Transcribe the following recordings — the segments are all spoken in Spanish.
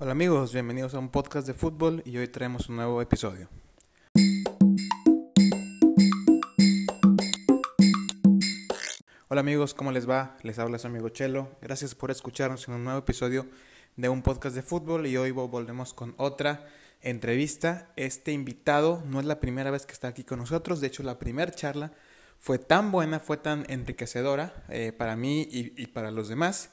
Hola amigos, bienvenidos a un podcast de fútbol y hoy traemos un nuevo episodio. Hola amigos, ¿cómo les va? Les habla su amigo Chelo. Gracias por escucharnos en un nuevo episodio de un podcast de fútbol y hoy volvemos con otra entrevista. Este invitado no es la primera vez que está aquí con nosotros, de hecho la primera charla fue tan buena, fue tan enriquecedora eh, para mí y, para los demás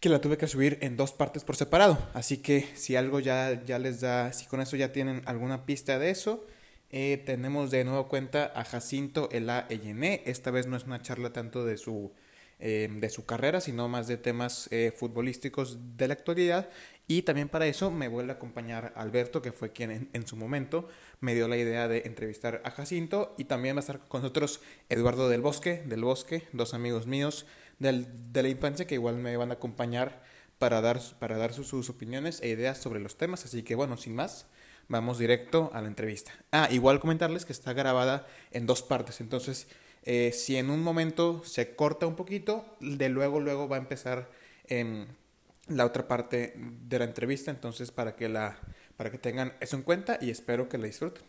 que la tuve que subir en dos partes por separado. Así que si algo ya, ya les da, si con eso ya tienen alguna pista de eso, eh, tenemos de nuevo cuenta a Jacinto Ela Eyené. Esta vez no es una charla tanto de su, eh, de su carrera, sino más de temas futbolísticos de la actualidad. Y también para eso me vuelve a acompañar Alberto, que fue quien en, su momento me dio la idea de entrevistar a Jacinto. Y también va a estar con nosotros Eduardo del Bosque, del Bosque, dos amigos míos de la infancia que igual me van a acompañar para dar, para dar sus, opiniones e ideas sobre los temas. Así que bueno, sin más, vamos directo a la entrevista. Ah, igual comentarles que está grabada en dos partes. Entonces, eh, si en un momento se corta un poquito, de luego, luego va a empezar... en la otra parte de la entrevista, entonces para que la para que tengan eso en cuenta y espero que la disfruten.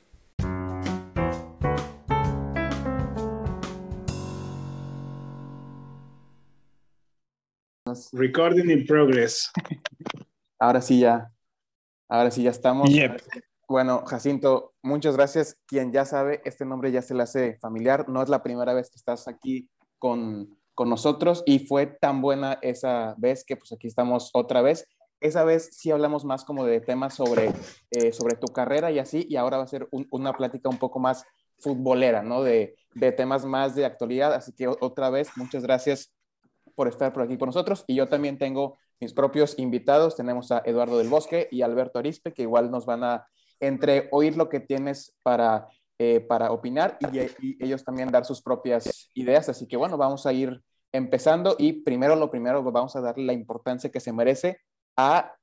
Recording in progress. Ahora sí ya. Ahora sí ya estamos. Bueno, Jacinto, muchas gracias. Quien ya sabe, este nombre ya se le hace familiar. No es la primera vez que estás aquí con, con nosotros y fue tan buena esa vez que pues aquí estamos otra vez. Esa vez sí hablamos más como de temas sobre, eh, sobre tu carrera y así, y ahora va a ser una plática un poco más futbolera, ¿no? De, de temas más de actualidad. Así que otra vez, muchas gracias por estar por aquí con nosotros. Y yo también tengo mis propios invitados. Tenemos a Eduardo del Bosque y Alberto Arispe, que igual nos van a, entre oír lo que tienes para, eh, para opinar y, y, ellos también dar sus propias ideas. Así que bueno, vamos a ir empezando y primero lo primero vamos a darle la importancia que se merece a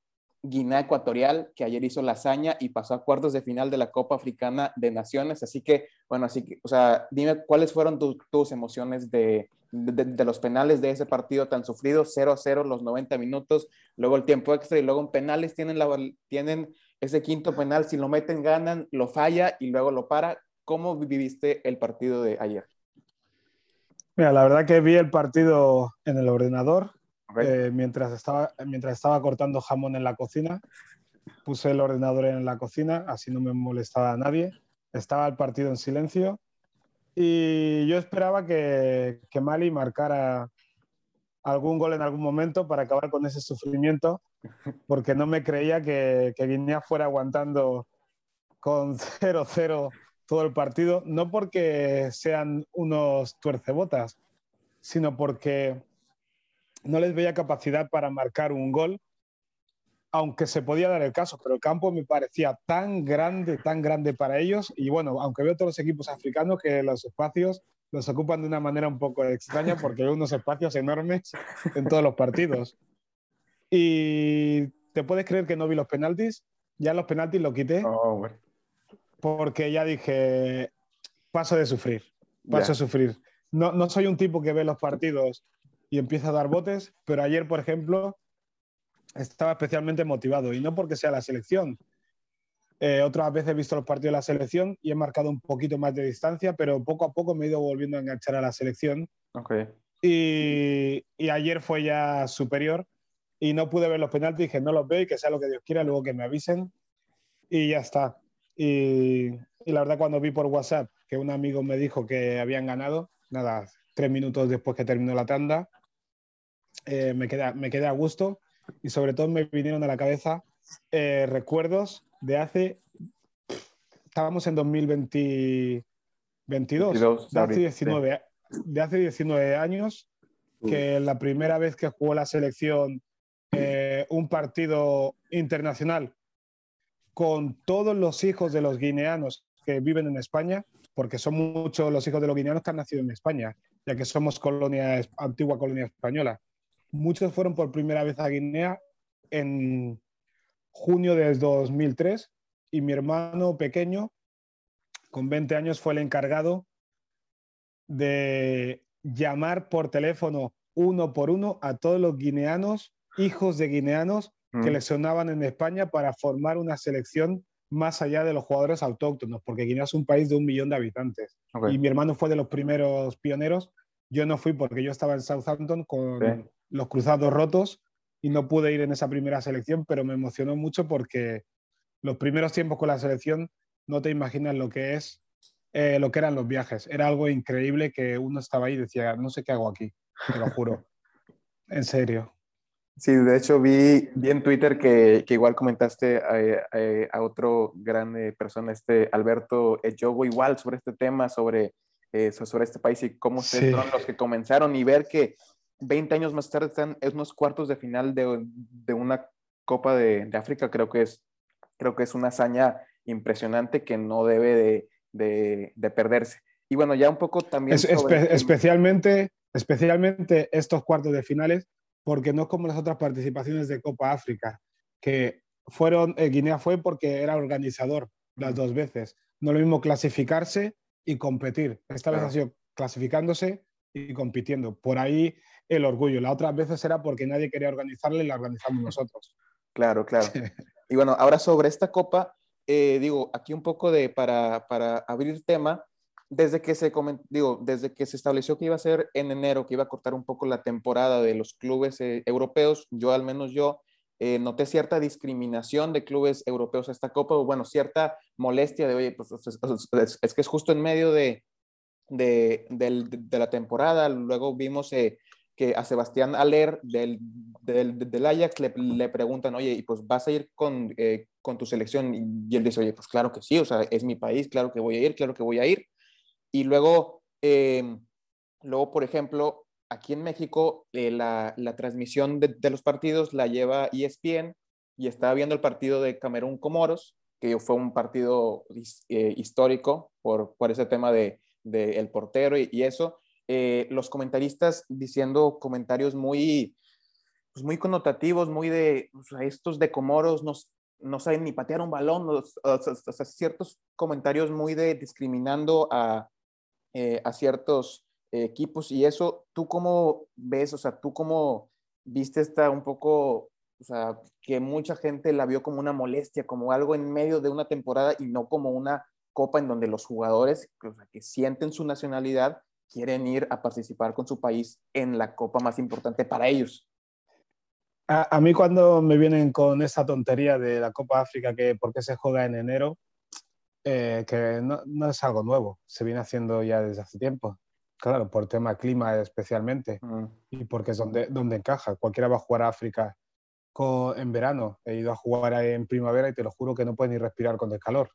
Guinea Ecuatorial, que ayer hizo la hazaña y pasó a cuartos de final de la Copa Africana de Naciones. Así que, bueno, así que, o sea, dime cuáles fueron tus emociones de, de, los penales de ese partido tan sufrido, 0 a 0 los 90 minutos, luego el tiempo extra y luego en penales tienen, la, tienen ese quinto penal, si lo meten ganan, lo falla y luego lo para. ¿Cómo viviste el partido de ayer? Mira, la verdad que vi el partido en el ordenador eh, mientras, estaba, mientras estaba cortando jamón en la cocina. Puse el ordenador en la cocina, así no me molestaba a nadie. Estaba el partido en silencio y yo esperaba que, que Mali marcara algún gol en algún momento para acabar con ese sufrimiento, porque no me creía que, que Guinea fuera aguantando con 0-0 todo el partido, no porque sean unos tuercebotas, sino porque no les veía capacidad para marcar un gol, aunque se podía dar el caso, pero el campo me parecía tan grande, tan grande para ellos, y bueno, aunque veo todos los equipos africanos que los espacios los ocupan de una manera un poco extraña porque hay unos espacios enormes en todos los partidos. Y te puedes creer que no vi los penaltis, ya los penaltis lo quité. Oh, porque ya dije, paso de sufrir, paso de sufrir. No, no soy un tipo que ve los partidos y empieza a dar botes, pero ayer, por ejemplo, estaba especialmente motivado y no porque sea la selección. Eh, otras veces he visto los partidos de la selección y he marcado un poquito más de distancia, pero poco a poco me he ido volviendo a enganchar a la selección. Okay. Y, y, ayer fue ya superior y no pude ver los penaltis, dije no los veo y que sea lo que Dios quiera, luego que me avisen y ya está. Y, la verdad, cuando vi por WhatsApp que un amigo me dijo que habían ganado, nada, tres minutos después que terminó la tanda, eh, me, quedé, me quedé a gusto y sobre todo me vinieron a la cabeza eh, recuerdos de hace, estábamos en 2022, de, hace 19, de hace 19 años, que la primera vez que jugó la selección eh, un partido internacional con todos los hijos de los guineanos que viven en España, porque son muchos los hijos de los guineanos que han nacido en España, ya que somos colonia, antigua colonia española. Muchos fueron por primera vez a Guinea en junio de 2003 y mi hermano pequeño, con 20 años, fue el encargado de llamar por teléfono uno por uno a todos los guineanos, hijos de guineanos que le sonaban en España para formar una selección más allá de los jugadores autóctonos, porque Guinea es un país de un millón de habitantes. Y mi hermano fue de los primeros pioneros. Yo no fui porque yo estaba en Southampton con los cruzados rotos y no pude ir en esa primera selección, pero me emocionó mucho porque los primeros tiempos con la selección no te imaginas lo que es, eh, lo que eran los viajes. Era algo increíble que uno estaba ahí y decía, no sé qué hago aquí, te lo juro. en serio. Sí, de hecho vi, vi en Twitter que, que igual comentaste a, a, otro gran eh, persona, este Alberto Ejogo, igual sobre este tema, sobre, eh, sobre este país y cómo ustedes fueron los que comenzaron y ver que 20 años más tarde están en unos cuartos de final de, de una Copa de, de, África, creo que, es, creo que es una hazaña impresionante que no debe de, de perderse. Y bueno, ya un poco también... especialmente, especialmente estos cuartos de finales porque no es como las otras participaciones de Copa África, que fueron, eh, Guinea fue porque era organizador las dos veces. No lo mismo clasificarse y competir. Esta vez ha sido clasificándose y compitiendo. Por ahí el orgullo. La otra veces era porque nadie quería organizarla y la organizamos nosotros. Claro, claro. y bueno, ahora sobre esta copa, eh, digo, aquí un poco de para, para abrir tema, desde que se digo, desde que se estableció que iba a ser en enero, que iba a cortar un poco la temporada de los clubes eh, europeos, yo al menos yo eh, noté cierta discriminación de clubes europeos a esta copa, o bueno, cierta molestia de, oye, pues es, que es justo en medio de, de, la temporada, luego vimos eh, que a Sebastián Aller del, del, Ajax le, le, preguntan, oye, y pues vas a ir con, con tu selección, y él dice, oye, pues claro que sí, o sea, es mi país, claro que voy a ir, claro que voy a ir. Y luego, em, luego por ejemplo, aquí en México, eh, la, la, transmisión de, de, los partidos la lleva ESPN y estaba viendo el partido de Camerún-Comoros, que fue un partido eh, histórico por, por ese tema de, de el portero y, eso. Eh, los comentaristas diciendo comentarios muy, pues muy connotativos, muy de estos de Comoros no, no saben ni patear un balón, o, ciertos comentarios muy de discriminando a, eh, a ciertos equipos y eso, ¿tú cómo ves? O sea, ¿tú cómo viste esta un poco, o sea, que mucha gente la vio como una molestia, como algo en medio de una temporada y no como una copa en donde los jugadores o sea, que sienten su nacionalidad quieren ir a participar con su país en la copa más importante para ellos? A, a, mí cuando me vienen con esa tontería de la Copa África, que por qué se juega en enero, eh, que no, no, es algo nuevo, se viene haciendo ya desde hace tiempo. Claro, por tema clima especialmente mm. y porque es donde, donde encaja. Cualquiera va a jugar a África con, en verano. He ido a jugar en primavera y te lo juro que no puedes ni respirar con el calor.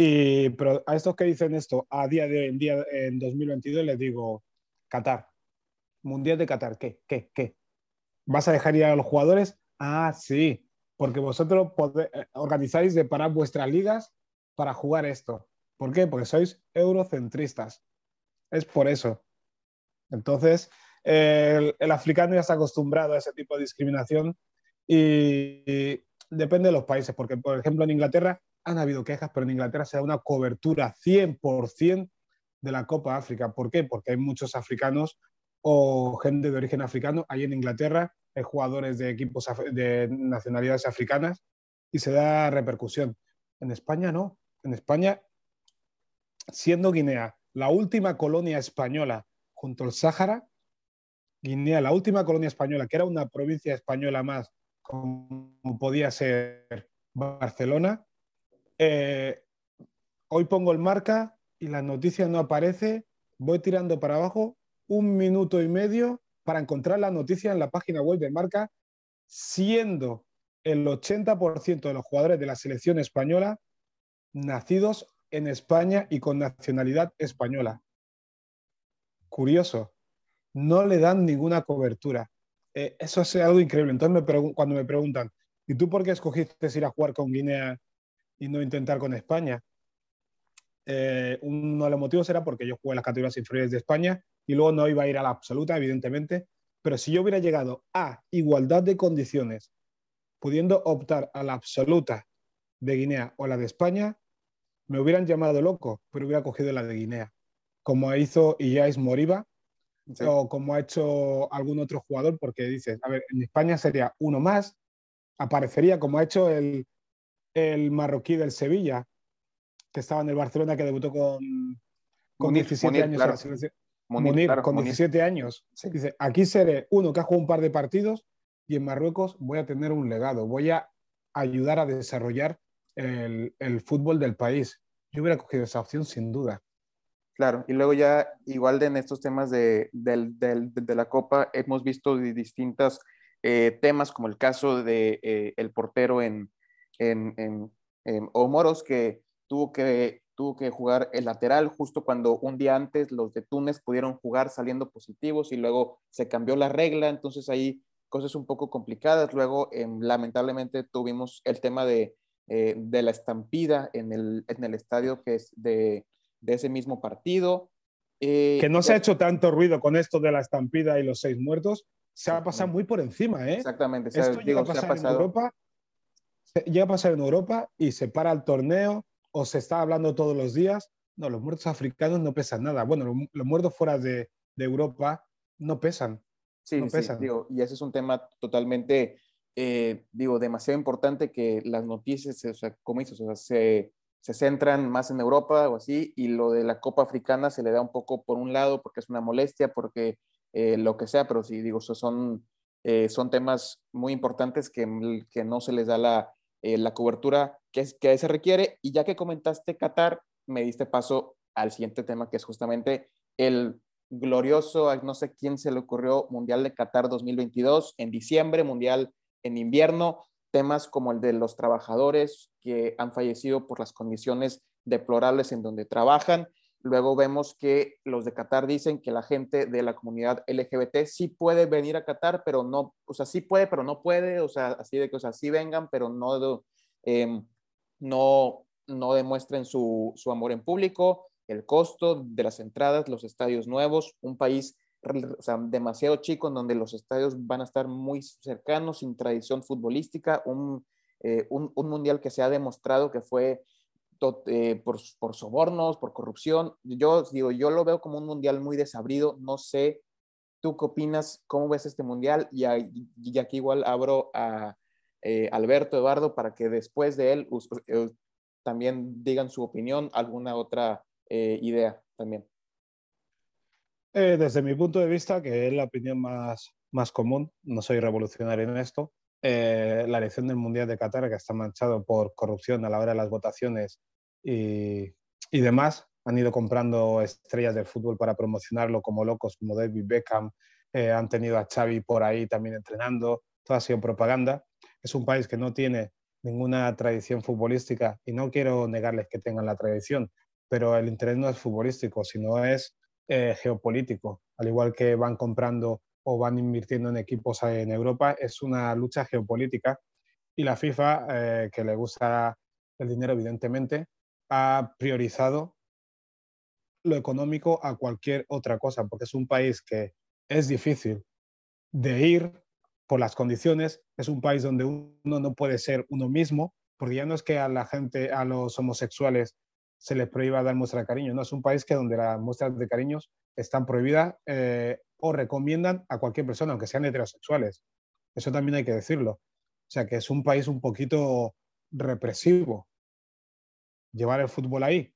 Y, pero a estos que dicen esto a día de hoy, en, día, en 2022, les digo, Qatar, Mundial de Qatar, ¿qué? ¿Qué? ¿Qué? ¿Vas a dejar ir a los jugadores? Ah, sí, porque vosotros eh, organizáis de parar vuestras ligas para jugar esto. ¿Por qué? Porque sois eurocentristas. Es por eso. Entonces, el, africano ya está acostumbrado a ese tipo de discriminación y, depende de los países, porque por ejemplo en Inglaterra han habido quejas, pero en Inglaterra se da una cobertura 100% de la Copa África. ¿Por qué? Porque hay muchos africanos o gente de origen africano ahí en Inglaterra, hay jugadores de equipos de nacionalidades africanas y se da repercusión. En España no en España, siendo Guinea la última colonia española junto al Sáhara, Guinea, la última colonia española, que era una provincia española más, como podía ser Barcelona, eh, hoy pongo el marca y la noticia no aparece, voy tirando para abajo un minuto y medio para encontrar la noticia en la página web de marca, siendo el 80% de los jugadores de la selección española nacidos en España y con nacionalidad española. Curioso, no le dan ninguna cobertura. Eh, eso es algo increíble. Entonces, cuando me preguntan, ¿y tú por qué escogiste ir a jugar con Guinea y no intentar con España? Eh, uno de los motivos era porque yo jugué en las categorías inferiores de España y luego no iba a ir a la absoluta, evidentemente. Pero si yo hubiera llegado a igualdad de condiciones, pudiendo optar a la absoluta de Guinea o la de España, me hubieran llamado loco, pero hubiera cogido la de Guinea, como hizo Iyais Moriba o como ha hecho algún otro jugador, porque dices, a ver, en España sería uno más, aparecería como ha hecho el, el marroquí del Sevilla, que estaba en el Barcelona, que debutó con, con 17 años. con 17 años. Dice, aquí seré uno que ha jugado un par de partidos y en Marruecos voy a tener un legado, voy a ayudar a desarrollar el, el fútbol del país. Yo hubiera cogido esa opción sin duda. Claro, y luego ya igual de en estos temas de, la Copa hemos visto distintos eh, temas como el caso de eh, el portero en, en, en, Omoros que tuvo que tuvo que jugar el lateral justo cuando un día antes los de Túnez pudieron jugar saliendo positivos y luego se cambió la regla, entonces ahí cosas un poco complicadas. Luego, em, lamentablemente, tuvimos el tema de, eh, de la estampida en el, en el estadio que es de, de ese mismo partido. Eh, que no se ha hecho tanto ruido con esto de la estampida y los seis muertos, se ha pasado muy por encima, ¿eh? Exactamente. esto llega a pasar en Europa, llega a pasar en Europa y se para el torneo o se está hablando todos los días. No, los muertos africanos no pesan nada. Bueno, los, muertos fuera de, de, Europa no pesan. Sí, no pesan. digo, y ese es un tema totalmente, eh, digo, demasiado importante que las noticias, o sea, como dices, o sea, se, se centran más en Europa o así, y lo de la Copa Africana se le da un poco por un lado porque es una molestia, porque eh, lo que sea, pero sí, digo, son, eh, son temas muy importantes que, que, no se les da la, eh, la cobertura que, es, que se requiere. Y ya que comentaste Qatar, me diste paso al siguiente tema, que es justamente el glorioso, no sé quién se le ocurrió, Mundial de Qatar 2022 en diciembre, Mundial en invierno temas como el de los trabajadores que han fallecido por las condiciones deplorables en donde trabajan. Luego vemos que los de Qatar dicen que la gente de la comunidad LGBT sí puede venir a Qatar, pero no, o sea, sí puede, pero no puede, o sea, así de que, o sea, sí vengan, pero no, em, no, no demuestren su, su amor en público, el costo de las entradas, los estadios nuevos, un país demasiado chico, en donde los estadios van a estar muy cercanos, sin tradición futbolística, un, eh, un, un mundial que se ha demostrado que fue eh, por, sobornos, por corrupción. Yo digo, yo lo veo como un mundial muy desabrido, no sé, ¿tú qué opinas? ¿Cómo ves este mundial? Y, aquí igual abro a eh, Alberto, Eduardo, para que después de él también digan su opinión, alguna otra idea también. Eh, desde mi punto de vista, que es la opinión más, más común, no soy revolucionario en esto, eh, la elección del Mundial de Qatar, que está manchado por corrupción a la hora de las votaciones y, y demás, han ido comprando estrellas del fútbol para promocionarlo como locos, como David Beckham, eh, han tenido a Xavi por ahí también entrenando, todo ha sido propaganda. Es un país que no tiene ninguna tradición futbolística y no quiero negarles que tengan la tradición, pero el interés no es futbolístico, sino es eh, geopolítico, al igual que van comprando o van invirtiendo en equipos en Europa, es una lucha geopolítica y la FIFA, eh, que le gusta el dinero evidentemente, ha priorizado lo económico a cualquier otra cosa, porque es un país que es difícil de ir por las condiciones, es un país donde uno no puede ser uno mismo, porque ya no es que a la gente, a los homosexuales se les prohíba dar muestra de cariño. No, es un país que donde las muestras de cariños están prohibidas eh, o recomiendan a cualquier persona, aunque sean heterosexuales. Eso también hay que decirlo. O sea que es un país un poquito represivo. Llevar el fútbol ahí,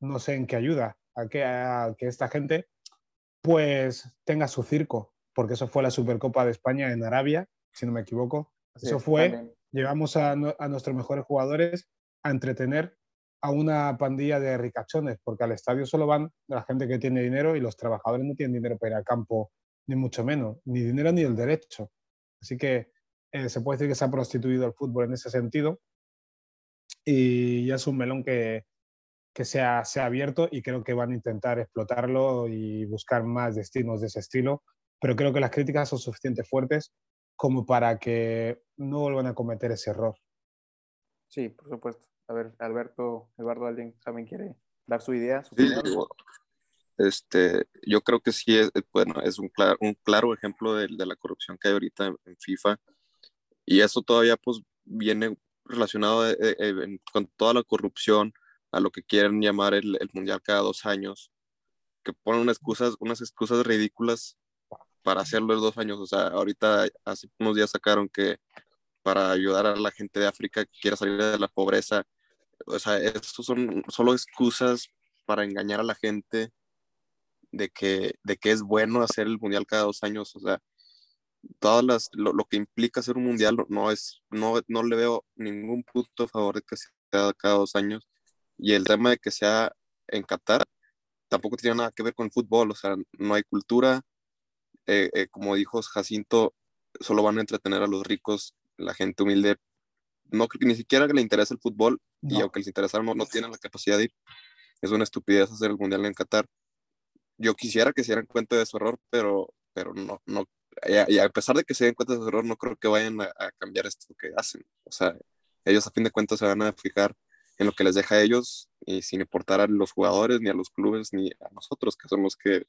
no sé en qué ayuda a que, a que esta gente pues tenga su circo, porque eso fue la Supercopa de España en Arabia, si no me equivoco. eso fue, llevamos a, a nuestros mejores jugadores a entretener a una pandilla de ricachones, porque al estadio solo van la gente que tiene dinero y los trabajadores no tienen dinero para ir al campo, ni mucho menos, ni dinero ni el derecho. Así que eh, se puede decir que se ha prostituido el fútbol en ese sentido y ya es un melón que, que se, ha, se ha abierto y creo que van a intentar explotarlo y buscar más destinos de ese estilo, pero creo que las críticas son suficientemente fuertes como para que no vuelvan a cometer ese error. Sí, por supuesto. A ver, Alberto, Eduardo, ¿alguien también quiere dar su idea? sí, este, yo creo que sí, es, bueno, es un, claro, un claro ejemplo de, de, la corrupción que hay ahorita en, FIFA. Y eso todavía pues viene relacionado eh, eh, con toda la corrupción a lo que quieren llamar el, el, Mundial cada dos años, que ponen unas excusas, unas excusas ridículas para hacerlo en dos años. O sea, ahorita hace unos días sacaron que para ayudar a la gente de África que quiera salir de la pobreza. O sea, estos son solo excusas para engañar a la gente de que, de que es bueno hacer el mundial cada dos años. O sea, todas las, lo, que implica hacer un mundial no es, no, no le veo ningún punto a favor de que sea cada dos años. Y el tema de que sea en Qatar tampoco tiene nada que ver con el fútbol, o sea, no hay cultura. Eh, eh, como dijo Jacinto, solo van a entretener a los ricos, la gente humilde. No ni siquiera que le interesa el fútbol y aunque les interesa no, no tienen la capacidad de ir. Es una estupidez hacer el mundial en Qatar. Yo quisiera que se dieran cuenta de su error, pero, pero no, no, y a, pesar de que se den cuenta de su error, no creo que vayan a, cambiar esto que hacen. O sea, ellos a fin de cuentas se van a fijar en lo que les deja a ellos y sin importar a los jugadores, ni a los clubes, ni a nosotros, que son los que,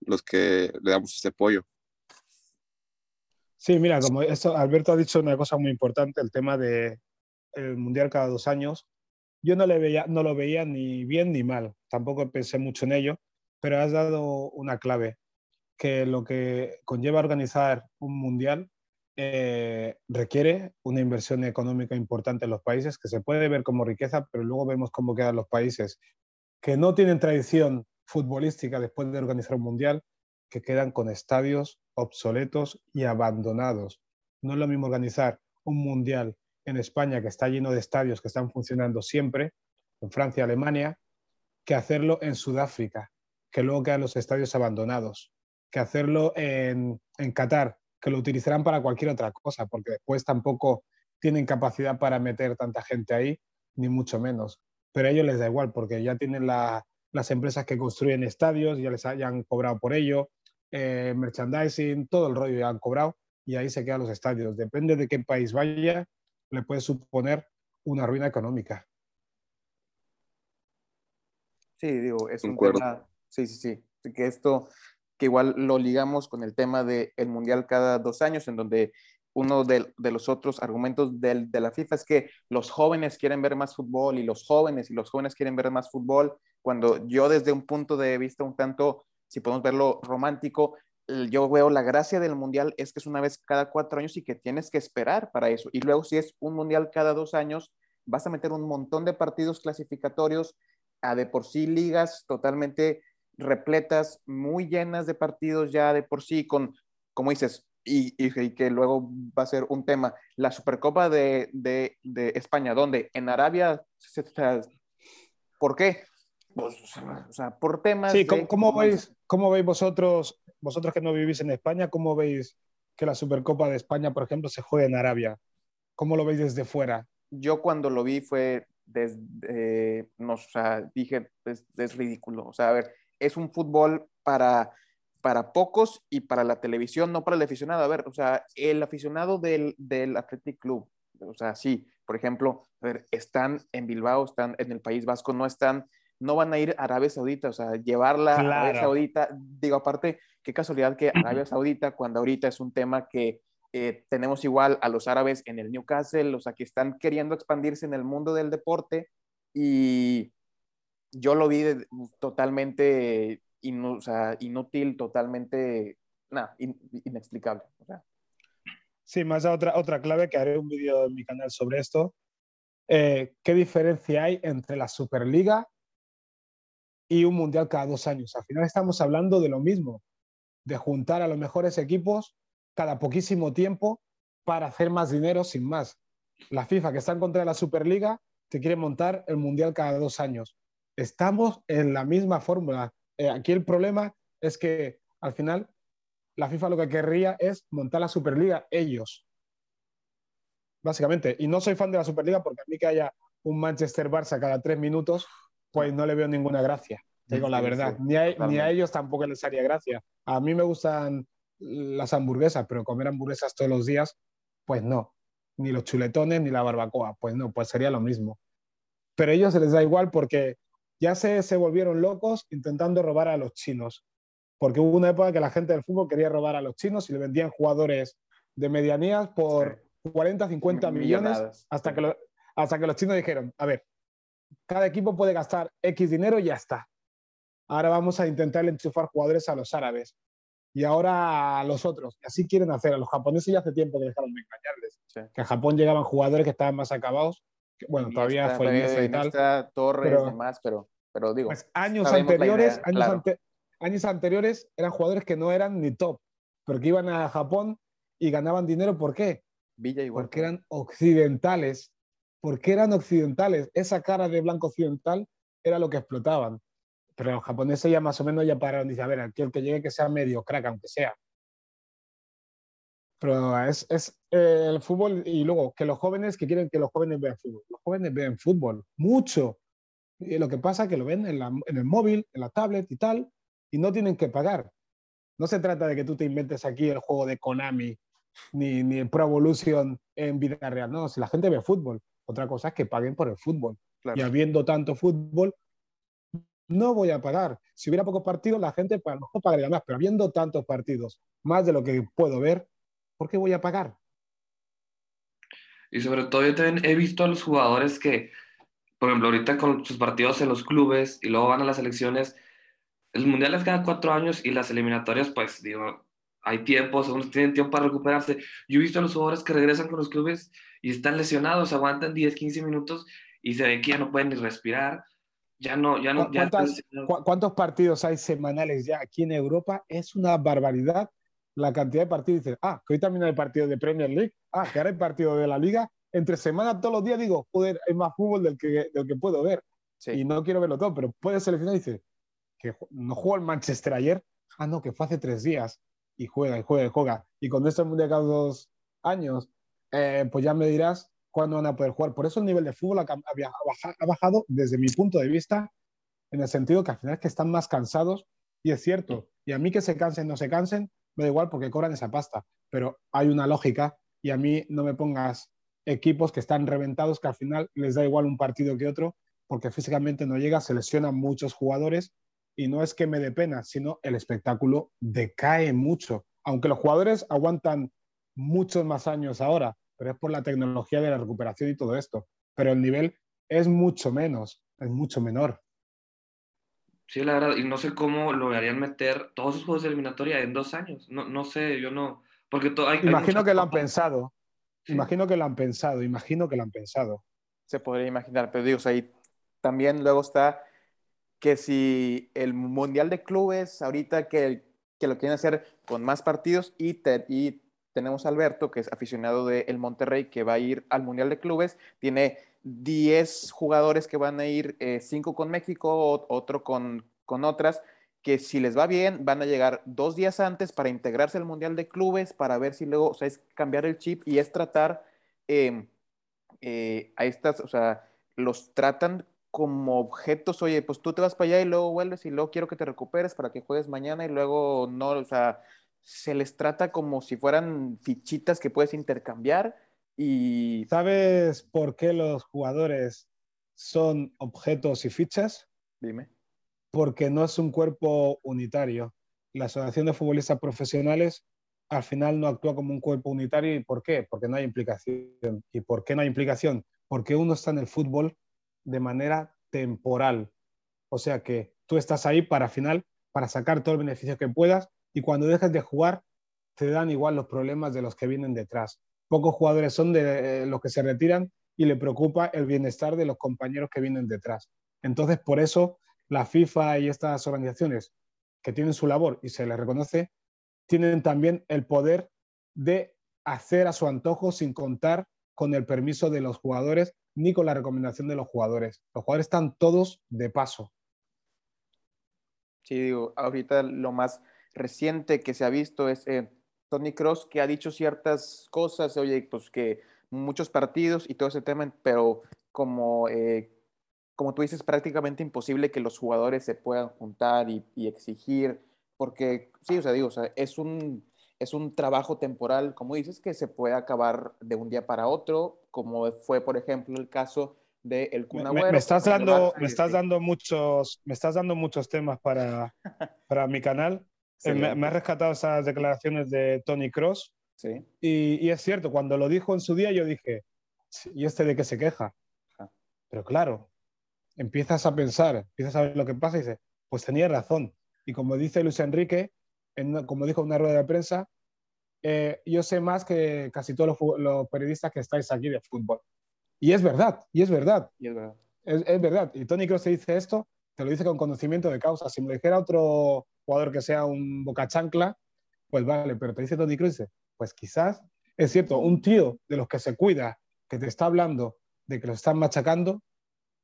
los que le damos este apoyo. Sí, mira, como Alberto ha dicho una cosa muy importante, el tema del el Mundial cada dos años. Yo no lo veía ni bien ni mal, tampoco pensé mucho en ello, pero has dado una clave que lo que conlleva organizar un mundial eh, requiere una inversión económica importante en los países, que se puede ver como riqueza, pero luego vemos cómo quedan los países que no tienen tradición futbolística después de organizar un mundial, que quedan con estadios obsoletos y abandonados. No es lo mismo organizar un mundial en España que está lleno de estadios que están funcionando siempre, en Francia, Alemania, que hacerlo en Sudáfrica, que luego quedan los estadios abandonados que hacerlo en, en Qatar, que lo utilizarán para cualquier otra cosa, porque después tampoco tienen capacidad para meter tanta gente ahí, ni mucho menos. Pero a ellos les da igual, porque ya tienen las empresas que construyen estadios, ya les hayan cobrado por ello, eh, merchandising, todo el rollo ya han cobrado y ahí se quedan los estadios. Depende de qué país vaya, le puede suponer una ruina económica. Sí, digo, es un tema. Sí, sí, sí. Que esto que igual lo ligamos con el tema del el Mundial cada dos años, en donde uno de, los otros argumentos de la FIFA es que los jóvenes quieren ver más fútbol y los jóvenes y los jóvenes quieren ver más fútbol, cuando yo desde un punto de vista un tanto, si podemos verlo romántico, yo veo la gracia del mundial es que es una vez cada cuatro años y que tienes que esperar para eso. Y luego si es un mundial cada dos años, vas a meter un montón de partidos clasificatorios a de por sí ligas totalmente repletas, muy llenas de partidos ya de por sí, con, como dices, y, que luego va a ser un tema, la Supercopa de, España, donde en Arabia, ¿por qué? Pues, o sea, por temas... Sí, ¿cómo, veis, ¿cómo veis vosotros, vosotros que no vivís en España, cómo veis que la Supercopa de España, por ejemplo, se juegue en Arabia? ¿Cómo lo veis desde fuera? Yo cuando lo vi fue desde, no, o sea, dije, es, es ridículo. O sea, a ver, es un fútbol para, para pocos y para la televisión, no para el aficionado. A ver, o sea, el aficionado del, del Athletic Club, o sea, sí, por ejemplo, a ver, están en Bilbao, están en el País Vasco, no están, no van a ir a Arabia Saudita, o sea, llevarla a Arabia Saudita, digo, aparte, qué casualidad que Arabia Saudita, cuando ahorita es un tema que eh, tenemos igual a los árabes en el Newcastle, o sea, que están queriendo expandirse en el mundo del deporte y yo lo vi totalmente inútil, totalmente inexplicable. Sí, más otra, otra clave que haré un vídeo en mi canal sobre esto. Eh, ¿Qué diferencia hay entre la Superliga y un Mundial cada dos años? Al final estamos hablando de lo mismo, de juntar a los mejores equipos cada poquísimo tiempo para hacer más dinero sin más. La FIFA, que está en contra de la Superliga, te quiere montar el Mundial cada dos años estamos en la misma fórmula. Eh, aquí el problema es que al final la FIFA lo que querría es montar la Superliga ellos. Básicamente. Y no soy fan de la Superliga porque a mí que haya un Manchester Barça cada tres minutos, pues no le veo ninguna gracia. Digo la verdad. ni, a, ni, a, ellos tampoco les haría gracia. A mí me gustan las hamburguesas, pero comer hamburguesas todos los días, pues no. Ni los chuletones ni la barbacoa, pues no, pues sería lo mismo. Pero a ellos se les da igual porque ya se, se volvieron locos intentando robar a los chinos, porque hubo una época que la gente del fútbol quería robar a los chinos y le vendían jugadores de medianías por 40, 50 millones, hasta que, hasta que los chinos dijeron, a ver, cada equipo puede gastar X dinero y ya está. Ahora vamos a intentar enchufar jugadores a los árabes. y ahora a los otros. Así quieren hacer. A los japoneses ya hace tiempo que dejaron de engañarles. Que a Japón llegaban jugadores que estaban más acabados. bueno, todavía fue Iniesta y tal. Torres pero, demás, pero, pero digo. Pues años anteriores, años, años anteriores eran jugadores que no eran ni top, pero que iban a Japón y ganaban dinero. ¿Por qué? Villa igual. Porque eran occidentales. Porque eran occidentales. Esa cara de blanco occidental era lo que explotaban. Pero los japoneses ya más o menos ya pararon. Dice, a ver, aquí el que llegue que sea medio crack, aunque sea. Pero es, es eh, el fútbol y luego que los jóvenes que quieren que los jóvenes vean fútbol. Los jóvenes ven fútbol, mucho. Y lo que pasa es que lo ven en, en el móvil, en la tablet y tal, y no tienen que pagar. No se trata de que tú te inventes aquí el juego de Konami ni, ni el Pro Evolution en vida real. No, si la gente ve fútbol, otra cosa es que paguen por el fútbol. Y habiendo tanto fútbol, no voy a pagar. Si hubiera pocos partidos, la gente a lo mejor pagaría más, pero habiendo tantos partidos, más de lo que puedo ver, ¿por qué voy a pagar? Y sobre todo yo también he visto a los jugadores que, por ejemplo, ahorita con sus partidos en los clubes y luego van a las elecciones, el mundial es cada cuatro años y las eliminatorias, pues digo, hay tiempo, según tienen tiempo para recuperarse. Yo he visto a los jugadores que regresan con los clubes y están lesionados, aguantan 10, 15 minutos y se ve que ya no pueden ni respirar. Ya no, ya no. ¿Cuántos partidos hay semanales ya aquí en Europa? Es una barbaridad la cantidad de partidos. Dices, ah, que hoy también hay partido de Premier League, ah, que ahora hay partido de la Liga. Entre semana, todos los días digo, joder, hay más fútbol del que, del que puedo ver. Y no quiero verlo todo, pero puedes seleccionar y dices, que no jugó el Manchester ayer. Ah, no, que fue hace tres días. Y juega, y juega, y juega. Y esto el Mundial cada dos años, eh, pues ya me dirás cuándo van a poder jugar. Por eso el nivel de fútbol ha, ha, bajado desde mi punto de vista, en el sentido que al final es que están más cansados. Y es cierto. Y a mí que se cansen, no se cansen, me da igual porque cobran esa pasta. Pero hay una lógica y a mí no me pongas equipos que están reventados, que al final les da igual un partido que otro, porque físicamente no llega, se lesionan muchos jugadores y no es que me dé pena, sino el espectáculo decae mucho. Aunque los jugadores aguantan muchos más años ahora, pero es por la tecnología de la recuperación y todo esto. Pero el nivel es mucho menos, es mucho menor. Sí, la verdad, y no sé cómo lograrían meter todos esos juegos de eliminatoria en dos años. No, no sé, yo no. Porque hay, imagino que lo han pensado. Imagino que lo han pensado, imagino que lo han pensado. Se podría imaginar, pero digo, ahí también luego está que si el Mundial de Clubes, ahorita que, que lo quieren hacer con más partidos, y, y tenemos a Alberto, que es aficionado del el Monterrey, que va a ir al Mundial de Clubes, tiene 10 jugadores que van a ir, 5 eh, con México, otro con, con otras, que si les va bien, van a llegar dos días antes para integrarse al Mundial de Clubes, para ver si luego, o sea, es cambiar el chip y es tratar em, eh, a estas, o sea, los tratan como objetos, oye, pues tú te vas para allá y luego vuelves y luego quiero que te recuperes para que juegues mañana y luego no, o sea, se les trata como si fueran fichitas que puedes intercambiar y... ¿Sabes por qué los jugadores son objetos y fichas? Dime. Porque no es un cuerpo unitario. La Asociación de Futbolistas Profesionales al final no actúa como un cuerpo unitario. ¿Y por qué? Porque no hay implicación. ¿Y por qué no hay implicación? Porque uno está en el fútbol de manera temporal. O sea que tú estás ahí para final, para sacar todo el beneficio que puedas y cuando dejas de jugar te dan igual los problemas de los que vienen detrás. Pocos jugadores son de eh, los que se retiran y le preocupa el bienestar de los compañeros que vienen detrás. Entonces, por eso la FIFA y estas organizaciones que tienen su labor y se les reconoce, tienen también el poder de hacer a su antojo sin contar con el permiso de los jugadores ni con la recomendación de los jugadores. Los jugadores están todos de paso. Sí, digo, ahorita lo más reciente que se ha visto es eh, Tony Cross, que ha dicho ciertas cosas, oye, pues que muchos partidos y todo ese tema, pero como, eh, como tú dices, prácticamente imposible que los jugadores se puedan juntar y, exigir, porque sí, o sea, digo, es un es un trabajo temporal, como dices, que se puede acabar de un día para otro, como fue, por ejemplo, el caso de el me, me, estás dando, me estás dando muchos, me estás dando muchos temas para, para mi canal. Eh, me, me, has rescatado esas declaraciones de Tony Cross. Sí. Y, y, es cierto, cuando lo dijo en su día, yo dije, ¿y este de qué se queja? Pero claro, empiezas a pensar, empiezas a ver lo que pasa y dices, pues tenía razón. Y como dice Luis Enrique, como dijo en una rueda de prensa, eh, yo sé más que casi todos los, periodistas que estáis aquí de fútbol. Y es verdad, y es verdad. Y es verdad. Es, verdad. Y Tony Kroos se dice esto, te lo dice con conocimiento de causa. Si me dijera otro jugador que sea un boca chancla, pues vale, pero te dice Tony Kroos, pues quizás, es cierto, un tío de los que se cuida, que te está hablando de que lo están machacando,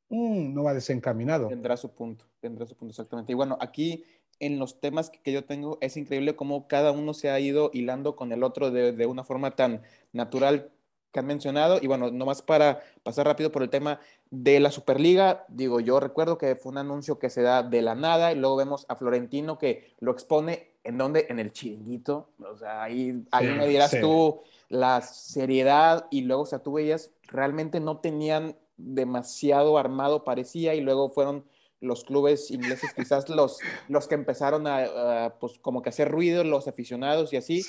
mm, no va desencaminado. Tendrá su punto, tendrá su punto exactamente. Y bueno, aquí en los temas que, yo tengo es increíble cómo cada uno se ha ido hilando con el otro de, de una forma tan natural que han mencionado. Y bueno, nomás para pasar rápido por el tema de la Superliga, digo, yo recuerdo que fue un anuncio que se da de la nada y luego vemos a Florentino que lo expone en donde, en el chiringuito. O sea, ahí, ahí me dirás tú la seriedad y luego, o sea, tú veías, realmente no tenían demasiado armado, parecía, y luego fueron los clubes ingleses quizás los, los que empezaron a, pues como que hacer ruido, los aficionados y así.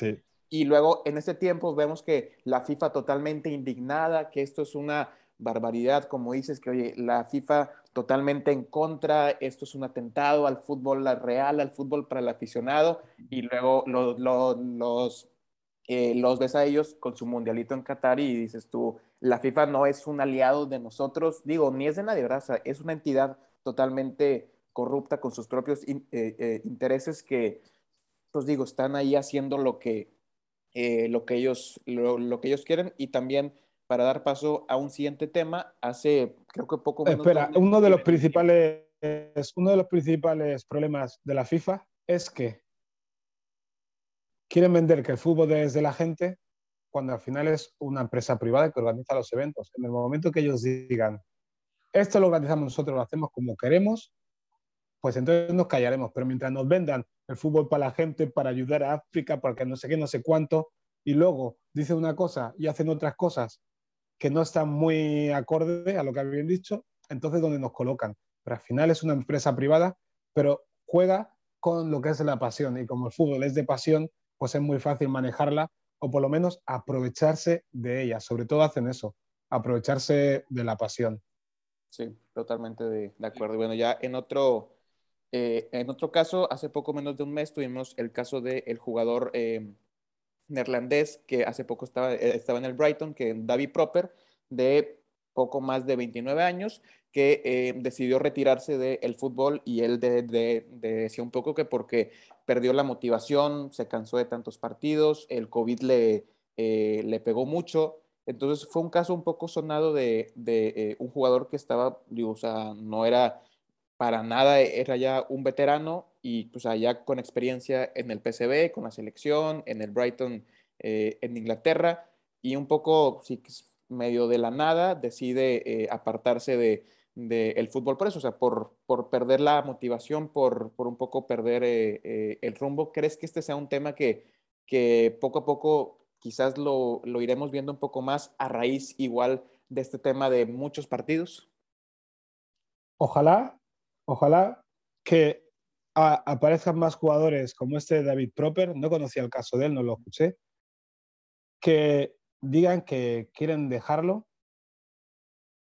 Y luego en ese tiempo vemos que la FIFA totalmente indignada, que esto es una barbaridad, como dices, que oye, la FIFA totalmente en contra, esto es un atentado al fútbol real, al fútbol para el aficionado, y luego los, eh, los ves a ellos con su mundialito en Qatar y dices tú, la FIFA no es un aliado de nosotros, digo, ni es de nadie, ¿verdad? es una entidad totalmente corrupta con sus propios eh, eh, intereses que, pues digo, están ahí haciendo lo que, eh, lo, que ellos, lo, que ellos quieren y también para dar paso a un siguiente tema, hace creo que poco menos... Espera, uno de los principales, uno de los principales problemas de la FIFA es que quieren vender que el fútbol es de la gente cuando al final es una empresa privada que organiza los eventos. En el momento que ellos digan, esto lo organizamos nosotros, lo hacemos como queremos, pues entonces nos callaremos. Pero mientras nos vendan el fútbol para la gente, para ayudar a África, para que no sé qué, no sé cuánto, y luego dicen una cosa y hacen otras cosas que no están muy acorde a lo que habían dicho, entonces ¿dónde nos colocan? Pero al final es una empresa privada, pero juega con lo que es la pasión. Y como el fútbol es de pasión, pues es muy fácil manejarla o por lo menos aprovecharse de ella. Sobre todo hacen eso, aprovecharse de la pasión. Sí, totalmente de, acuerdo. Bueno, ya en otro, eh, en otro caso, hace poco menos de un mes tuvimos el caso del jugador eh, neerlandés que hace poco estaba, eh, estaba en el Brighton, que David Proper, de poco más de 29 años, que decidió retirarse del fútbol y él decía un poco que porque perdió la motivación, se cansó de tantos partidos, el COVID le, le pegó mucho, entonces fue un caso un poco sonado de, eh, un jugador que estaba, o sea, no era para nada, era ya un veterano y pues allá con experiencia en el PCB, con la selección, en el Brighton, eh, en Inglaterra, y un poco, sí, medio de la nada, decide eh, apartarse de, el fútbol por eso, o sea, por, por perder la motivación, por, por un poco perder el rumbo. ¿Crees que este sea un tema que, que poco a poco quizás lo, iremos viendo un poco más a raíz igual de este tema de muchos partidos. Ojalá, ojalá que aparezcan más jugadores como este David Proper, no conocía el caso de él, no lo escuché, que digan que quieren dejarlo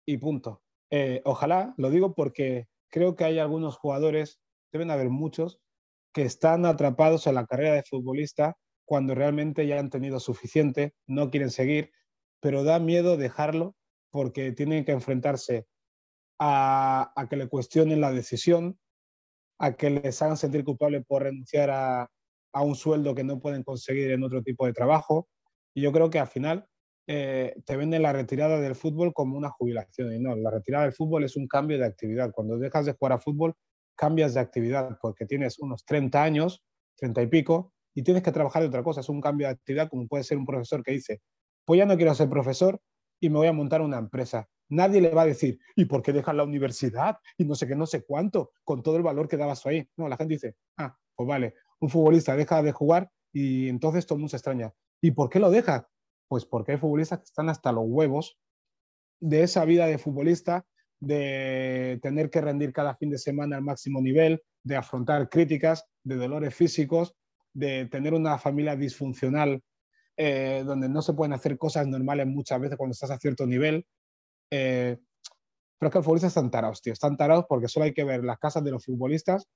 y punto. Eh, ojalá, lo digo porque creo que hay algunos jugadores, deben haber muchos, que están atrapados en la carrera de futbolista cuando realmente ya han tenido suficiente, no quieren seguir, pero da miedo dejarlo porque tienen que enfrentarse a, que le cuestionen la decisión, a que les hagan sentir culpable por renunciar a, un sueldo que no pueden conseguir en otro tipo de trabajo. Y yo creo que al final eh, te venden la retirada del fútbol como una jubilación. Y no, la retirada del fútbol es un cambio de actividad. Cuando dejas de jugar a fútbol, cambias de actividad porque tienes unos 30 años, 30 y pico, y tienes que trabajar de otra cosa. Es un cambio de actividad, como puede ser un profesor que dice, pues ya no quiero ser profesor y me voy a montar una empresa. Nadie le va a decir, ¿y por qué dejas la universidad? Y no sé qué, no sé cuánto, con todo el valor que dabas ahí. No, la gente dice, ah, pues vale, un futbolista deja de jugar y entonces todo el mundo se extraña. ¿Y por qué lo deja? Pues porque hay futbolistas que están hasta los huevos de esa vida de futbolista, de tener que rendir cada fin de semana al máximo nivel, de afrontar críticas, de dolores físicos, de tener una familia disfuncional eh, donde no se pueden hacer cosas normales muchas veces cuando estás a cierto nivel. Eh, pero que los futbolistas están tarados, tío. Están tarados porque solo hay que ver las casas de los futbolistas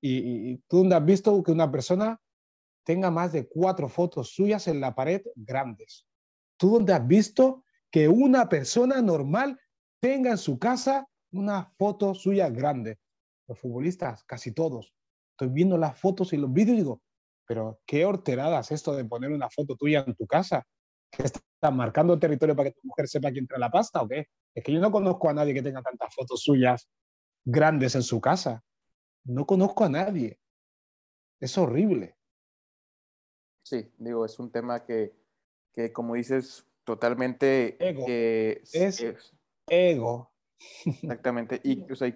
y, tú dónde has visto que una persona tenga más de cuatro fotos suyas en la pared grandes. ¿Tú dónde has visto que una persona normal tenga en su casa una foto suya grande? Los futbolistas, casi todos. Estoy viendo las fotos y los vídeos y digo, pero qué horteradas esto de poner una foto tuya en tu casa. ¿Que estás marcando territorio para que tu mujer sepa quién trae la pasta o qué? Es que yo no conozco a nadie que tenga tantas fotos suyas grandes en su casa. No conozco a nadie. Es horrible. Sí, digo, es un tema que, que como dices, totalmente... Ego. eh, Es- es- Ego. Exactamente. Y o sea,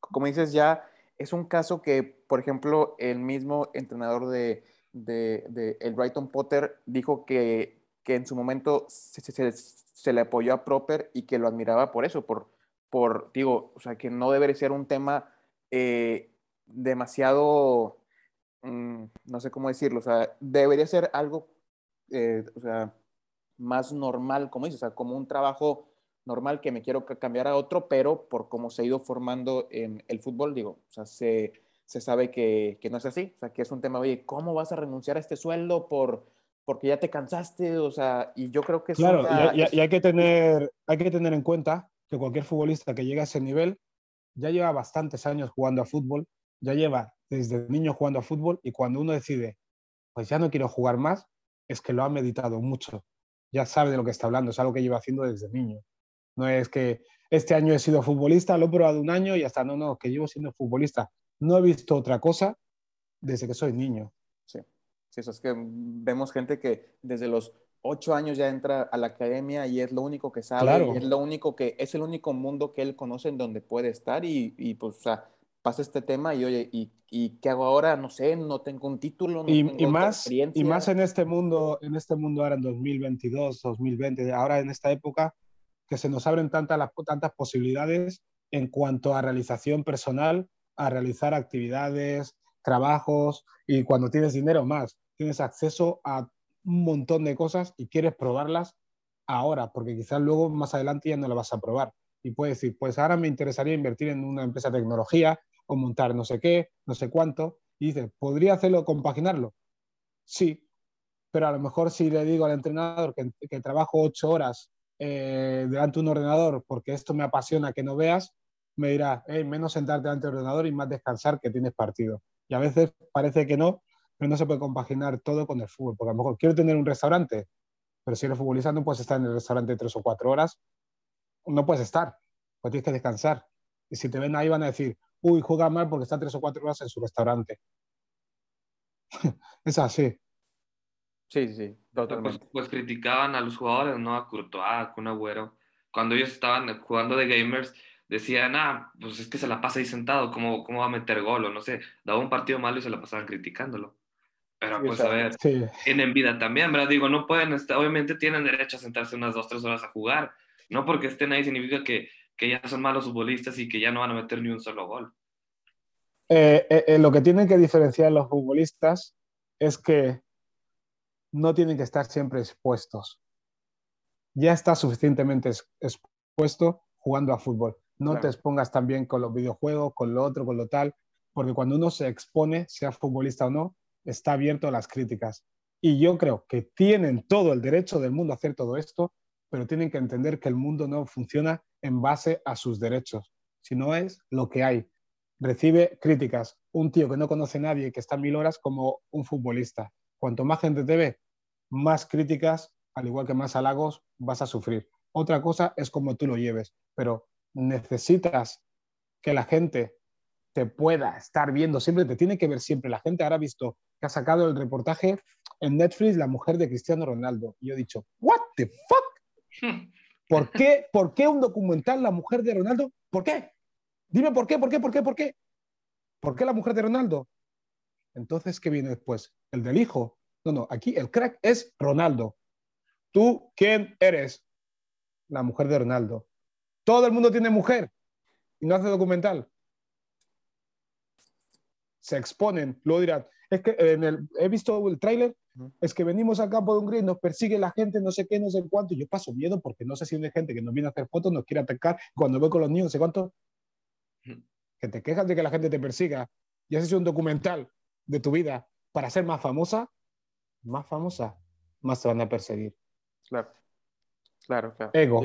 como dices, ya es un caso que, por ejemplo, el mismo entrenador de, de, el Brighton Potter dijo que, que en su momento se, le apoyó a Proper y que lo admiraba por eso, por, por digo, o sea, que no debería ser un tema eh, demasiado, mm, no sé cómo decirlo, o sea, debería ser algo, eh, o sea, más normal, como dices, o sea, como un trabajo normal que me quiero ca- cambiar a otro, pero por cómo se ha ido formando en el fútbol, digo, o sea, se, se sabe que, que no es así, o sea, que es un tema, oye, ¿cómo vas a renunciar a este sueldo por, porque ya te cansaste? O sea, y yo creo que es Claro, una- y, y- es- y hay, que tener, hay que tener en cuenta que cualquier futbolista que llegue a ese nivel ya lleva bastantes años jugando a fútbol, ya lleva desde niño jugando a fútbol y cuando uno decide, pues ya no quiero jugar más, es que lo ha meditado mucho, ya sabe de lo que está hablando, es algo que lleva haciendo desde niño. No es que este año he sido futbolista, lo he probado un año y hasta no, no, que llevo siendo futbolista. No he visto otra cosa desde que soy niño. Sí, sí, eso es que vemos gente que desde los ocho años ya entra a la academia y es lo único que sabe, Claro. y es lo único que, es el único mundo que él conoce en donde puede estar y, y pues, o sea, pasa este tema y oye, ¿y, y qué hago ahora? No sé, no tengo un título, no y, tengo y otra más experiencia. y más en este mundo en este mundo ahora en 2022 2020 ahora en esta época que se nos abren tantas las tantas posibilidades en cuanto a realización personal a realizar actividades trabajos y cuando tienes dinero más tienes acceso a un montón de cosas y quieres probarlas ahora porque quizás luego más adelante ya no la vas a probar. Y puedes decir pues ahora me interesaría invertir en una empresa de tecnología o montar no sé qué no sé cuánto y dices podría hacerlo compaginarlo Sí, pero a lo mejor si le digo al entrenador que, trabajo ocho horas eh, delante de un ordenador porque esto me apasiona que no veas, me dirá, "Hey, menos sentarte delante del ordenador y más descansar que tienes partido. Y a veces parece que no, pero no se puede compaginar todo con el fútbol, porque a lo mejor quiero tener un restaurante, pero si eres futbolista no puedes estar en el restaurante tres o cuatro horas, no puedes estar, pues tienes que descansar. Y si te ven ahí van a decir, uy, juega mal porque está tres o cuatro horas en su restaurante. es así. Sí, sí, sí, Pues, totalmente. pues criticaban a los jugadores, ¿no? A Courtois, a Kun Agüero. Cuando ellos estaban jugando de gamers, decían, ah, pues es que se la pasa ahí sentado, ¿cómo, cómo va a meter gol? O no sé, daba un partido malo y se la pasaban criticándolo. Pero pues a ver, Sí. tienen vida también, ¿verdad? Digo, no pueden estar, obviamente tienen derecho a sentarse unas dos, tres horas a jugar. No porque estén ahí significa que, que ya son malos futbolistas y que ya no van a meter ni un solo gol. Eh, eh, eh, lo que tienen que diferenciar los futbolistas es que no tienen que estar siempre expuestos. Ya estás suficientemente ex- expuesto jugando a fútbol. No Claro. te expongas también con los videojuegos, con lo otro, con lo tal, porque cuando uno se expone, sea futbolista o no, está abierto a las críticas. Y yo creo que tienen todo el derecho del mundo a hacer todo esto, pero tienen que entender que el mundo no funciona en base a sus derechos, sino es lo que hay recibe críticas. Un tío que no conoce a nadie, que está mil horas como un futbolista. Cuanto más gente te ve, más críticas, al igual que más halagos, vas a sufrir. Otra cosa es como tú lo lleves, pero necesitas que la gente te pueda estar viendo siempre, te tiene que ver siempre. La gente ahora ha visto que ha sacado el reportaje en Netflix la mujer de Cristiano Ronaldo. Y yo he dicho, ¿What the fuck? ¿Por qué, ¿Por qué un documental La mujer de Ronaldo? ¿Por qué? Dime por qué, por qué, por qué, por qué. ¿Por qué la mujer de Ronaldo? Entonces, ¿qué viene después? ¿El del hijo? No, no, aquí el crack es Ronaldo. ¿Tú quién eres? La mujer de Ronaldo. Todo el mundo tiene mujer y no hace documental. Se exponen, luego dirán, es que en el, he visto el tráiler, es que venimos a campo de Hungría y nos persigue la gente, no sé qué, no sé cuánto, y yo paso miedo porque no sé si hay gente que nos viene a hacer fotos, nos quiere atacar, cuando voy con los niños, no sé cuánto, que te quejas de que la gente te persiga y has hecho un documental de tu vida para ser más famosa, más famosa, más te van a perseguir. Claro, claro, claro. Ego.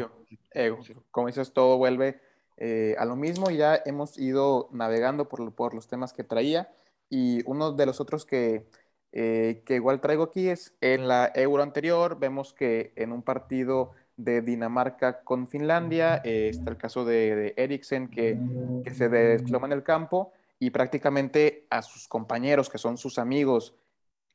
ego. Como dices, todo vuelve eh, a lo mismo y ya hemos ido navegando por, por, los temas que traía y uno de los otros que, eh, que igual traigo aquí es en la euro anterior, vemos que en un partido de Dinamarca con Finlandia, eh, está el caso de, de Eriksen que, que se desploma en el campo y prácticamente a sus compañeros, que son sus amigos,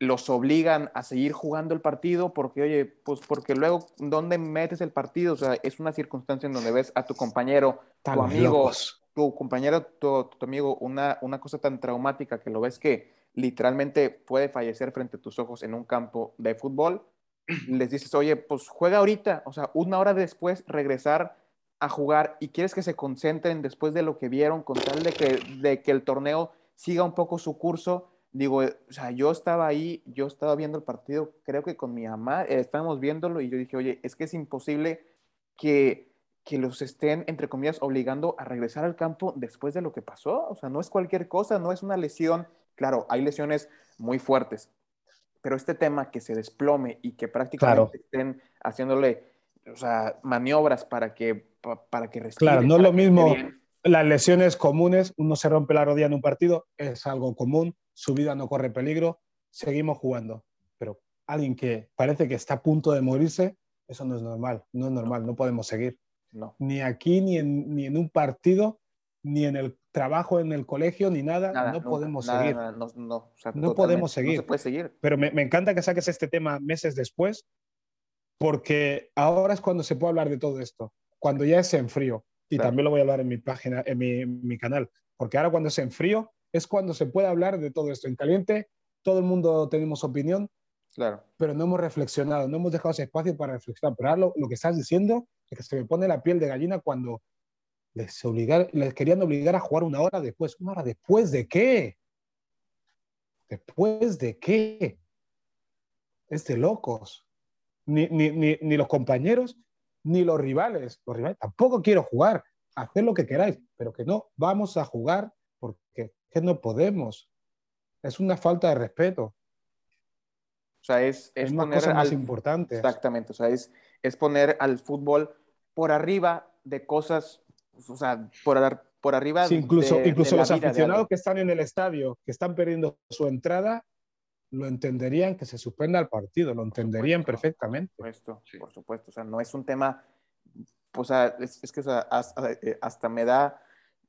los obligan a seguir jugando el partido porque, oye, pues porque luego, ¿dónde metes el partido? O sea, es una circunstancia en donde ves a tu compañero, tu amigo, tu compañero, tu, amigo, una, una cosa tan traumática que lo ves que literalmente puede fallecer frente a tus ojos en un campo de fútbol, les dices, oye, pues juega ahorita, o sea, una hora después regresar a jugar y quieres que se concentren después de lo que vieron con tal de que, de que el torneo siga un poco su curso digo, o sea, yo estaba ahí, yo estaba viendo el partido, creo que con mi mamá, eh, estábamos viéndolo y yo dije, oye, es que es imposible que, que los estén, entre comillas, obligando a regresar al campo después de lo que pasó. O sea, no es cualquier cosa, no es una lesión. Claro, hay lesiones muy fuertes, pero este tema que se desplome y que prácticamente estén haciéndole, o sea, maniobras para que, para que respire. Claro, no es lo mismo las lesiones comunes, uno se rompe la rodilla en un partido, es algo común, su vida no corre peligro, seguimos jugando. Pero alguien que parece que está a punto de morirse, eso no es normal, no es normal, no podemos seguir. No. Ni aquí, ni en, ni en un partido, ni en el trabajo en el colegio, ni nada, no podemos seguir. no, podemos seguir. No se puede seguir. Pero me, me, encanta que saques este tema meses después, porque ahora es cuando se puede hablar de todo esto, cuando ya es en frío. Y también lo voy a hablar en mi página, en mi, en mi canal, porque ahora cuando es en frío, es cuando se puede hablar de todo esto. En caliente, todo el mundo tenemos opinión, claro. pero no hemos reflexionado, no hemos dejado ese espacio para reflexionar. Pero ahora lo, que estás diciendo es que se me pone la piel de gallina cuando les, obligar, les querían obligar a jugar una hora después. ¿Una hora después de qué? ¿Después de qué? Es de locos. Ni, ni, ni, ni los compañeros, ni los rivales. Los rivales tampoco quiero jugar. Hacer lo que queráis, pero que no vamos a jugar porque que no podemos. Es una falta de respeto. O sea, es, es, una cosa más importante. Exactamente, o sea, es, es poner al fútbol por arriba de cosas, o sea, por, por arriba sí, incluso, incluso los aficionados que están en el estadio, que están perdiendo su entrada, lo entenderían que se suspenda el partido, lo entenderían perfectamente. Por supuesto, por supuesto, o sea, no es un tema, o sea, es, es que o sea, hasta, eh, hasta, me da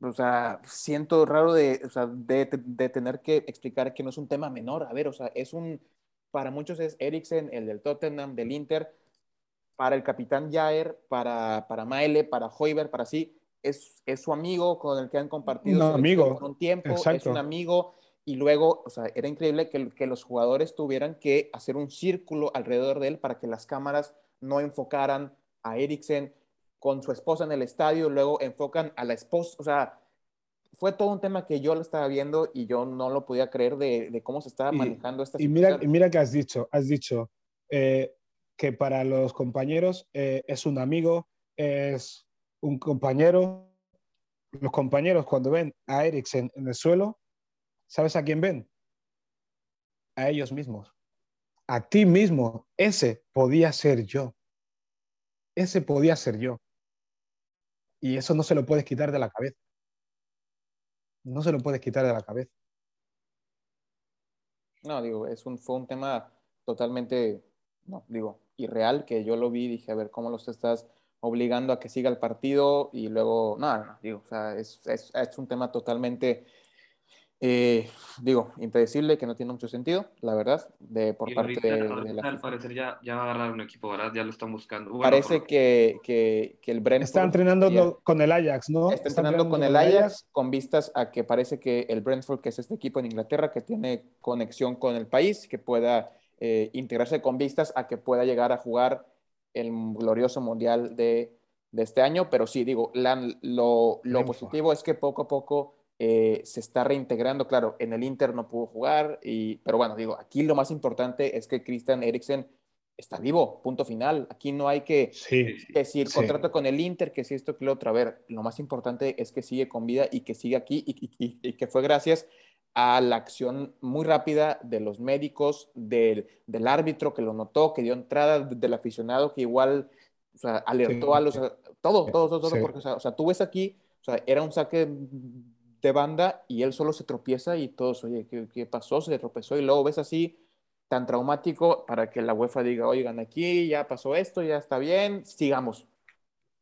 o sea, siento raro de, o sea, de, de, tener que explicar que no es un tema menor. A ver, o sea, es un, para muchos es Eriksen, el del Tottenham, del Inter, para el capitán Jair, para, para Maele, para Hoiber, para sí, es, es su amigo con el que han compartido un amigo. por un tiempo, es un amigo. Y luego, o sea, era increíble que, que los jugadores tuvieran que hacer un círculo alrededor de él para que las cámaras no enfocaran a Eriksen, con su esposa en el estadio, luego enfocan a la esposa, o sea, fue todo un tema que yo lo estaba viendo y yo no lo podía creer de, cómo se estaba manejando esta y Mira, y mira que has dicho, has dicho eh, que para los compañeros eh, es un amigo, es un compañero. Los compañeros cuando ven a Eriksen en el suelo, ¿sabes a quién ven? A ellos mismos. A ti mismo. Ese podía ser yo. Ese podía ser yo. Y eso no se lo puedes quitar de la cabeza. No se lo puedes quitar de la cabeza. No, digo, es un, fue un tema totalmente, no, digo, irreal, que yo lo vi y dije, a ver, ¿cómo los estás obligando a que siga el partido? Y luego, no, no, digo, o sea, es, es, es un tema totalmente eh, digo, impredecible, que no tiene mucho sentido, la verdad, de, por parte de, la Al parecer ya, ya va a agarrar un equipo, ¿verdad? Ya lo están buscando. Parece que, que, que, el Brentford... Está entrenando con el Ajax, ¿no? Está, entrenando, con el Ajax, con vistas a que parece que el Brentford, que es este equipo en Inglaterra, que tiene conexión con el país, que pueda eh, integrarse con vistas a que pueda llegar a jugar el glorioso Mundial de, de este año, pero sí, digo, lo, lo positivo es que poco a poco eh, se está reintegrando, claro, en el Inter no pudo jugar, y, pero bueno, digo, aquí lo más importante es que Christian Eriksen está vivo, punto final. Aquí no hay que decir contrato con el Inter, que si esto, que lo otro. A ver, lo más importante es que sigue con vida y que sigue aquí y, que fue gracias a la acción muy rápida de los médicos, del, del árbitro que lo notó, que dio entrada, del aficionado que igual o sea, alertó a los... Todo, todo, todo, todo, porque, o sea, tú ves aquí, o sea, era un saque de banda y él solo se tropieza y todos, oye, ¿qué, qué pasó? Se tropezó y luego ves así tan traumático para que la UEFA diga, oigan, aquí ya pasó esto, ya está bien, sigamos.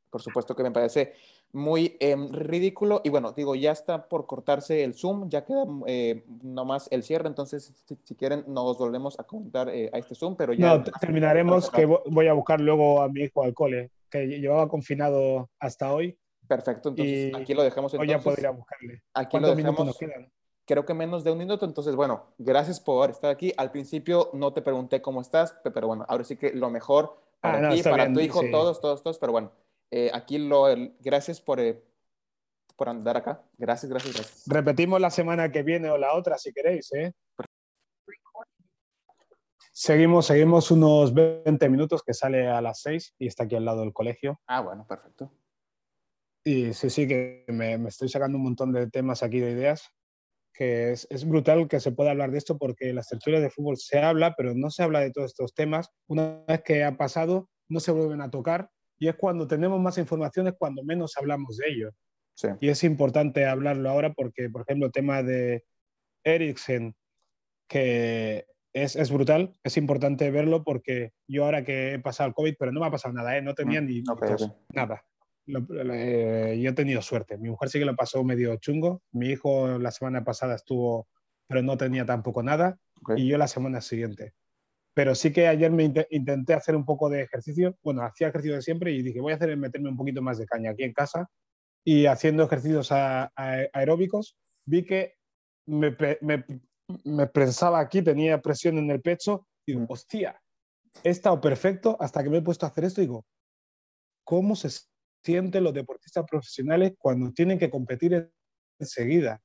Por supuesto que me parece muy em, ridículo. Y bueno, digo, ya está por cortarse el Zoom, ya queda eh, nomás el cierre, entonces si, quieren nos volvemos a contar eh, a este Zoom, pero ya... No, terminaremos, que voy a buscar luego a mi hijo al cole, que llevaba confinado hasta hoy. Perfecto, entonces aquí lo dejamos. Entonces, hoy ya podría buscarle. Aquí lo dejamos. Nos quedan? Creo que menos de un minuto, entonces bueno, gracias por estar aquí. Al principio no te pregunté cómo estás, pero bueno, ahora sí que lo mejor para ah, ti, para tu hijo, todos, todos, todos, pero bueno, eh, aquí lo, gracias por, eh, por andar acá. Gracias, gracias, gracias. Repetimos la semana que viene o la otra si queréis. ¿eh? Seguimos, seguimos unos 20 minutos que sale a las 6 y está aquí al lado del colegio. Ah, bueno, perfecto. Y sí, sí, que me, me estoy sacando un montón de temas aquí de ideas que es, es, brutal que se pueda hablar de esto porque las tertulias de fútbol se habla, pero no se habla de todos estos temas. Una vez que ha pasado, no se vuelven a tocar y es cuando tenemos más informaciones cuando menos hablamos de ello. Y es importante hablarlo ahora porque, por ejemplo, el tema de Eriksen, que es, es, brutal, es importante verlo porque yo ahora que he pasado el COVID, pero no me ha pasado nada, ¿eh? no tenía mm, ni, nada. Eh, yo he tenido suerte. Mi mujer sí que lo pasó medio chungo. Mi hijo la semana pasada estuvo, pero no tenía tampoco nada. Y yo la semana siguiente. Pero sí que ayer me intenté hacer un poco de ejercicio. Bueno, hacía ejercicio de siempre y dije, voy a hacer meterme un poquito más de caña aquí en casa. Y haciendo ejercicios aeróbicos, vi que me, me, me, pensaba aquí, tenía presión en el pecho. Y digo, hostia, he estado perfecto hasta que me he puesto a hacer esto. Y digo, ¿cómo se sienten los deportistas profesionales cuando tienen que competir enseguida?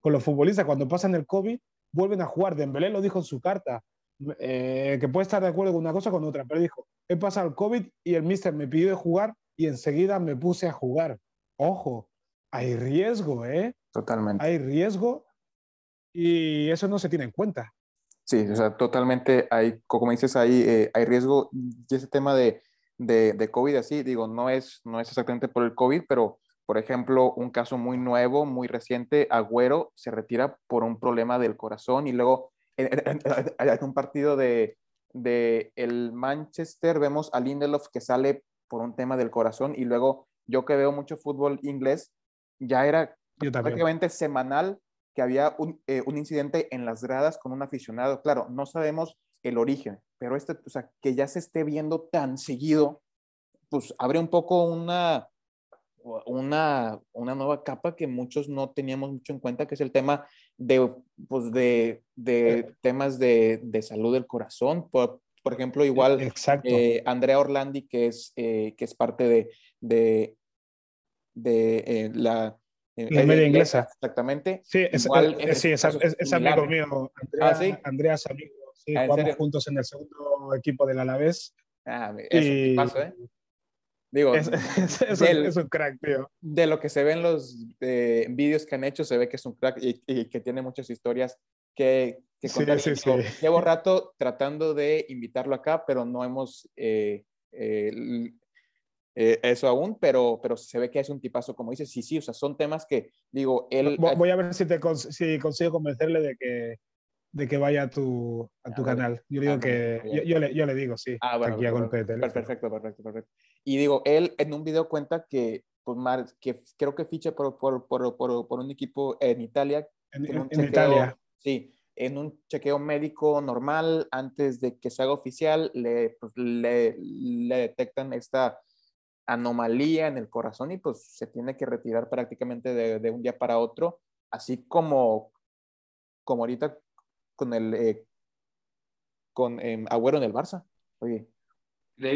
Con los futbolistas, cuando pasan el COVID, vuelven a jugar. Dembélé lo dijo en su carta eh, que puede estar de acuerdo con una cosa con otra, pero dijo, he pasado el COVID y el mister me pidió de jugar y enseguida me puse a jugar. Ojo, hay riesgo, ¿eh? Totalmente. Hay riesgo y eso no se tiene en cuenta. Sí, o sea, totalmente hay, como dices, hay, eh, hay riesgo y ese tema de, de, de, COVID así, digo, no es, no es exactamente por el COVID, pero por ejemplo, un caso muy nuevo, muy reciente, Agüero se retira por un problema del corazón y luego en, un partido de, de, el Manchester vemos a Lindelof que sale por un tema del corazón y luego yo que veo mucho fútbol inglés, ya era prácticamente semanal que había un, eh, un, incidente en las gradas con un aficionado. Claro, no sabemos el origen, pero este, o sea, que ya se esté viendo tan seguido, pues abre un poco una, una, una nueva capa que muchos no teníamos mucho en cuenta, que es el tema de, pues de, de temas de, de, salud del corazón. Por, por ejemplo, igual Exacto. Eh, Andrea Orlandi, que es, eh, que es parte de, de, de eh, la... La media inglesa. Exactamente. Sí, es, igual, es, sí, es, es amigo mío. Andrea, ¿Ah, sí? Andrea es amigo. Sí, ¿Ah, jugamos juntos en el segundo equipo del Alavés. Ah, eso y... paso, ¿eh? Digo, es, es, del, es, un crack, tío. De lo que se ve en los eh, vídeos que han hecho, se ve que es un crack y, y que tiene muchas historias que, que contar. Sí, sí, sí. Llevo rato tratando de invitarlo acá, pero no hemos eh, eh, eh, eso aún, pero, pero se ve que es un tipazo, como dices, sí, sí, o sea, son temas que, digo, él... Voy a ver si, te, si consigo convencerle de que de que vaya a tu, a tu ah, canal. Yo digo ah, que yo, yo, le, yo, le, digo, sí. Ah, bueno, aquí a golpe de Perfecto, perfecto, perfecto. Y digo, él en un video cuenta que, pues, Mar, que creo que ficha por, por, por, por, un equipo en Italia. En, en, en chequeo, Italia. Sí, en un chequeo médico normal, antes de que se haga oficial, le, pues, le, le detectan esta anomalía en el corazón y pues se tiene que retirar prácticamente de, de un día para otro, así como, como ahorita con el eh, con eh, Agüero en el Barça. Oye.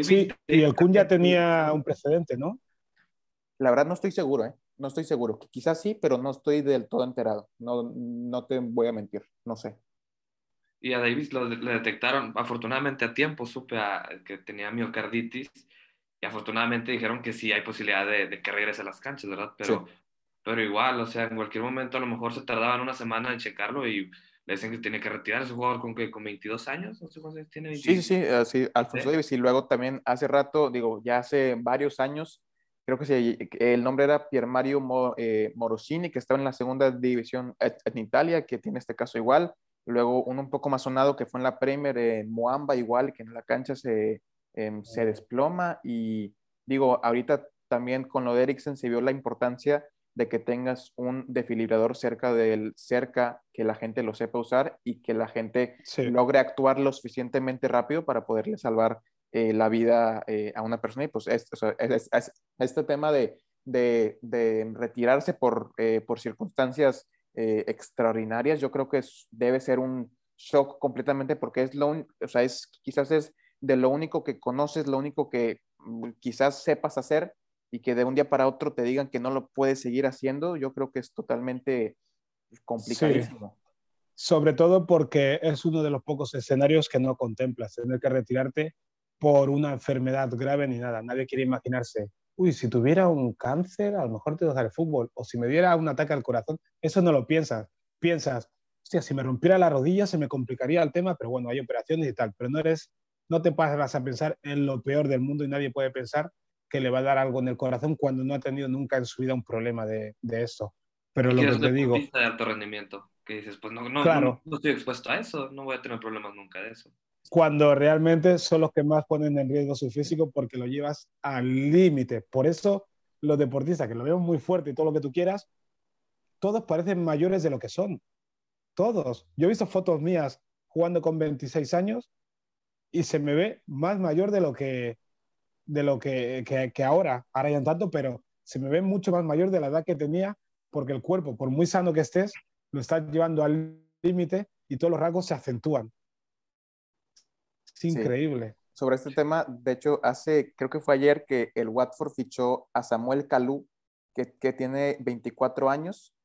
sí, y el Kun ya tenía un precedente, ¿no? La verdad no estoy seguro, ¿eh? No estoy seguro. Quizás sí, pero no estoy del todo enterado. No, no te voy a mentir, no sé. Y a Davis lo, le detectaron afortunadamente a tiempo, supe a, que tenía miocarditis y afortunadamente dijeron que sí hay posibilidad de, de que regrese a las canchas, ¿verdad? Pero, sí. pero igual, o sea, en cualquier momento a lo mejor se tardaban una semana en checarlo y le dicen que tiene que retirar ese jugador con, con 22 años, no sé cuántos tiene. Sí, sí, sí, así, Alfonso ¿Sí? Davis, y luego también hace rato, digo, ya hace varios años, creo que se, el nombre era Pier Mario eh, Morosini, que estaba en la segunda división en Italia, que tiene este caso igual, luego uno un poco más sonado que fue en la Premier, en Moamba igual, que en la cancha se, eh, se desploma, y digo, ahorita también con lo de Eriksen se vio la importancia de que tengas un defibrilador cerca del cerca que la gente lo sepa usar y que la gente sí. logre actuar lo suficientemente rápido para poderle salvar eh, la vida eh, a una persona y pues es, o sea, es, es, este tema de, de, de retirarse por, eh, por circunstancias extraordinarias yo creo que debe ser un shock completamente porque es lo o sea es quizás es de lo único que conoces lo único que mm, quizás sepas hacer y que de un día para otro te digan que no lo puedes seguir haciendo, yo creo que es totalmente complicadísimo. Sí. Sobre todo porque es uno de los pocos escenarios que no contemplas, tener que retirarte por una enfermedad grave ni nada. Nadie quiere imaginarse, uy, si tuviera un cáncer, a lo mejor te dejar el fútbol, o si me diera un ataque al corazón, eso no lo piensas. Piensas, hostia, si me rompiera la rodilla se me complicaría el tema, pero bueno, hay operaciones y tal, pero no eres, no te pasas a pensar en lo peor del mundo y nadie puede pensar que le va a dar algo en el corazón cuando no ha tenido nunca en su vida un problema de, de esto. Pero lo que te digo... de alto rendimiento, que dices, pues no, no, claro. no, no, estoy expuesto a eso, no voy a tener problemas nunca de eso. Cuando realmente son los que más ponen en riesgo su físico porque lo llevas al límite. Por eso los deportistas, que lo veo muy fuerte y todo lo que tú quieras, todos parecen mayores de lo que son. Todos. Yo he visto fotos mías jugando con 26 años y se me ve más mayor de lo que, de lo que, que, que, ahora, ahora ya tanto, pero se me ve mucho más mayor de la edad que tenía porque el cuerpo, por muy sano que estés, lo estás llevando al límite y todos los rasgos se acentúan. Es increíble. Sí. Sobre este tema, de hecho, hace, creo que fue ayer que el Watford fichó a Samuel Calú, que, que tiene 24 años,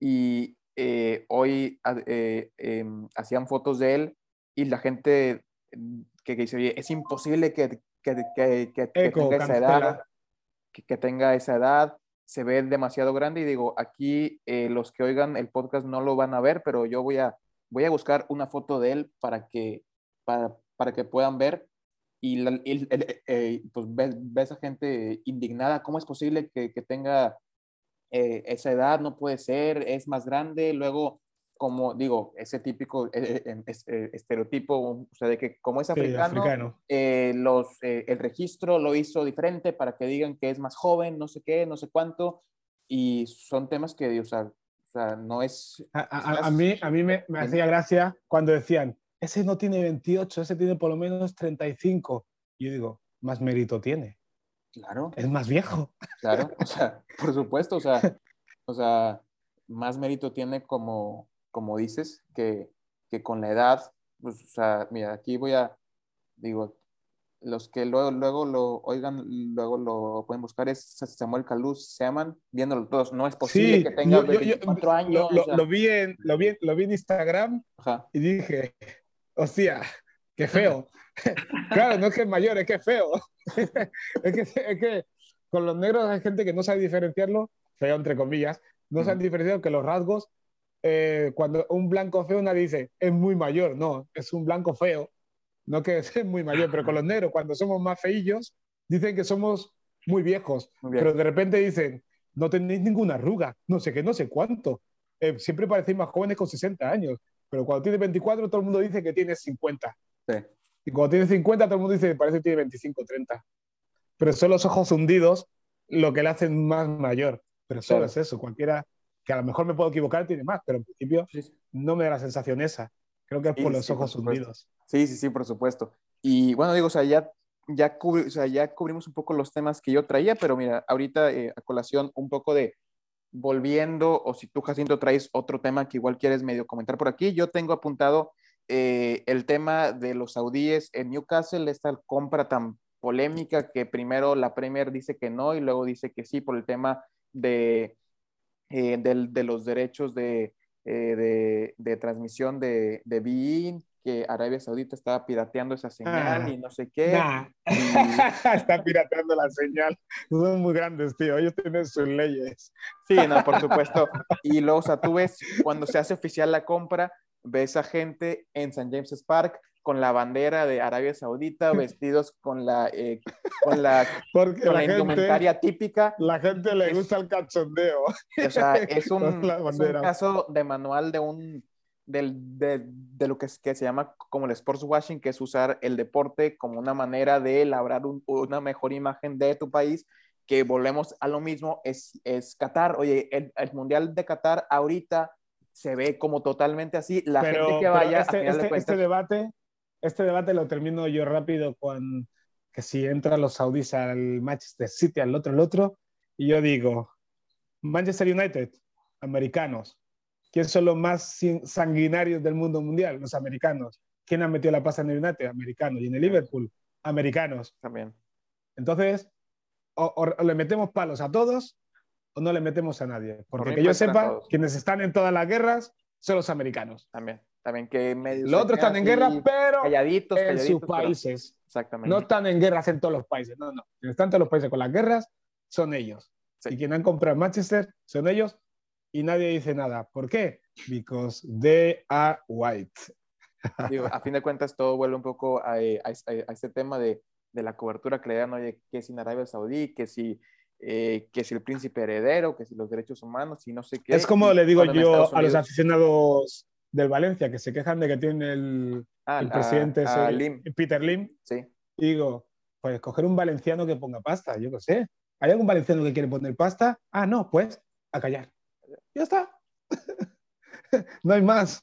y eh, hoy eh, eh, hacían fotos de él y la gente que, que dice, oye, es imposible que, que, que, que, Eco, tenga esa edad, que, tenga esa edad, se ve demasiado grande y digo, aquí eh, los que oigan el podcast no lo van a ver, pero yo voy a, voy a buscar una foto de él para que, para, para que puedan ver y, la, y eh, eh, pues ves, ves, a gente indignada, ¿cómo es posible que, que tenga eh, esa edad? No puede ser, es más grande, luego como digo, ese típico eh, eh, estereotipo, o sea, de que como es africano, sí, africano. Eh, los, eh, el registro lo hizo diferente para que digan que es más joven, no sé qué, no sé cuánto, y son temas que, o sea, o sea no es... A, a, a, mí, a mí me, me hacía gracia cuando decían, ese no tiene 28, ese tiene por lo menos 35. Y yo digo, más mérito tiene. Claro. Es más viejo. Claro, o sea, por supuesto, o sea, o sea, más mérito tiene como como dices, que, que con la edad, pues, o sea, mira, aquí voy a, digo, los que luego, luego lo oigan, luego lo pueden buscar, es Samuel Caluz, se llaman, viéndolo todos, no es posible sí, que tenga yo, 24 yo, años. Lo, o sea. lo, vi en, lo, vi, lo vi en Instagram Ajá. y dije, hostia, qué feo. claro, no es que es mayor, es que es feo. es, que, es que con los negros hay gente que no sabe diferenciarlo, feo entre comillas, no saben diferenciar que los rasgos eh, cuando un blanco feo nadie dice, es muy mayor, no, es un blanco feo, no que es muy mayor, pero con los negros, cuando somos más feillos, dicen que somos muy viejos, muy pero de repente dicen, no tenéis ninguna arruga, no sé qué, no sé cuánto, eh, siempre parecéis más jóvenes con 60 años, pero cuando tienes 24 todo el mundo dice que tienes 50. Sí. Y cuando tienes 50 todo el mundo dice que parece que tiene 25, 30. Pero son los ojos hundidos lo que le hacen más mayor. Pero solo es eso, cualquiera que a lo mejor me puedo equivocar, tiene más, pero en principio sí. no me da la sensación esa. Creo que es por sí, los sí, ojos por hundidos. Sí, sí, sí, por supuesto. Y bueno, digo, o sea, ya, ya, cubri o sea, ya cubrimos un poco los temas que yo traía, pero mira, ahorita eh, a colación un poco de volviendo, o si tú, Jacinto, traes otro tema que igual quieres medio comentar por aquí, yo tengo apuntado eh, el tema de los saudíes en Newcastle, esta compra tan polémica que primero la Premier dice que no y luego dice que sí por el tema de eh, de, de, los derechos de, eh, de, de transmisión de, de BIN que Arabia Saudita estaba pirateando esa señal Ah, y no sé qué. Nah. Está pirateando la señal. Son muy grandes, tío. Ellos tienen sus leyes. Sí, no, por supuesto. Y luego, o sea, tú ves, cuando se hace oficial la compra, ves a gente en St. James's Park con la bandera de Arabia Saudita, vestidos con la, eh, con la, Porque con la la gente, indumentaria típica. la gente le es- gusta el cachondeo. O sea, es un, es un caso de manual de un del, de, de lo que, que se llama como el sports washing, que es usar el deporte como una manera de labrar un- una mejor imagen de tu país, que volvemos a lo mismo, es, es Qatar. Oye, el, el Mundial de Qatar ahorita se ve como totalmente así. La pero, gente que vaya, a este, de este- cuentas, este debate, este debate lo termino yo rápido con que si entran los saudíes al Manchester City, al otro, al otro, y yo digo, Manchester United, americanos. ¿Quién son los más sanguinarios del mundo mundial? Los americanos. ¿Quién ha metido la pasta en el United? Americanos. Y en el Liverpool, americanos. también. Entonces, o, o- o le metemos palos a todos o no le metemos a nadie. Porque mí que yo sepa, quienes están en todas las guerras son los americanos. También, también que Los otros están en guerra, pero calladitos, en calladitos, sus pero- países. exactamente. No están en guerras en todos los países. No, no. Quienes están en todos los países con las guerras son ellos. Sí. Y quienes han comprado Manchester son ellos y nadie dice nada. ¿Por qué? Because they are white. Digo, a fin de cuentas, todo vuelve un poco a, eh, a, a- a este tema de, de la cobertura que le dan, oye, que si en Arabia Saudí, que si, eh, que si el príncipe heredero, que si los derechos humanos, y no sé qué. Es como y le digo yo a los aficionados del Valencia que se quejan de que tiene el, Ah, el a- presidente a ese, Lim, Peter Lim. sí. Y digo, pues coger un valenciano que ponga pasta, yo qué sé. ¿Hay algún valenciano que quiere poner pasta? Ah, no, pues a callar. Ya está. no hay más.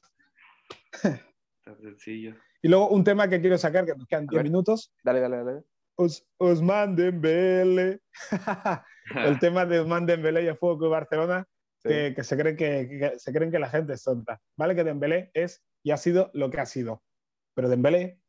Tan sencillo. Y luego un tema que quiero sacar, que nos quedan 10 ver. minutos. Dale, dale, dale. Os, Osman Dembele. el tema de Osman Dembele y el Fútbol Club Barcelona, Que se, creen que, que se creen que la gente es tonta. Vale que Dembélé es y ha sido lo que ha sido. Pero Dembélé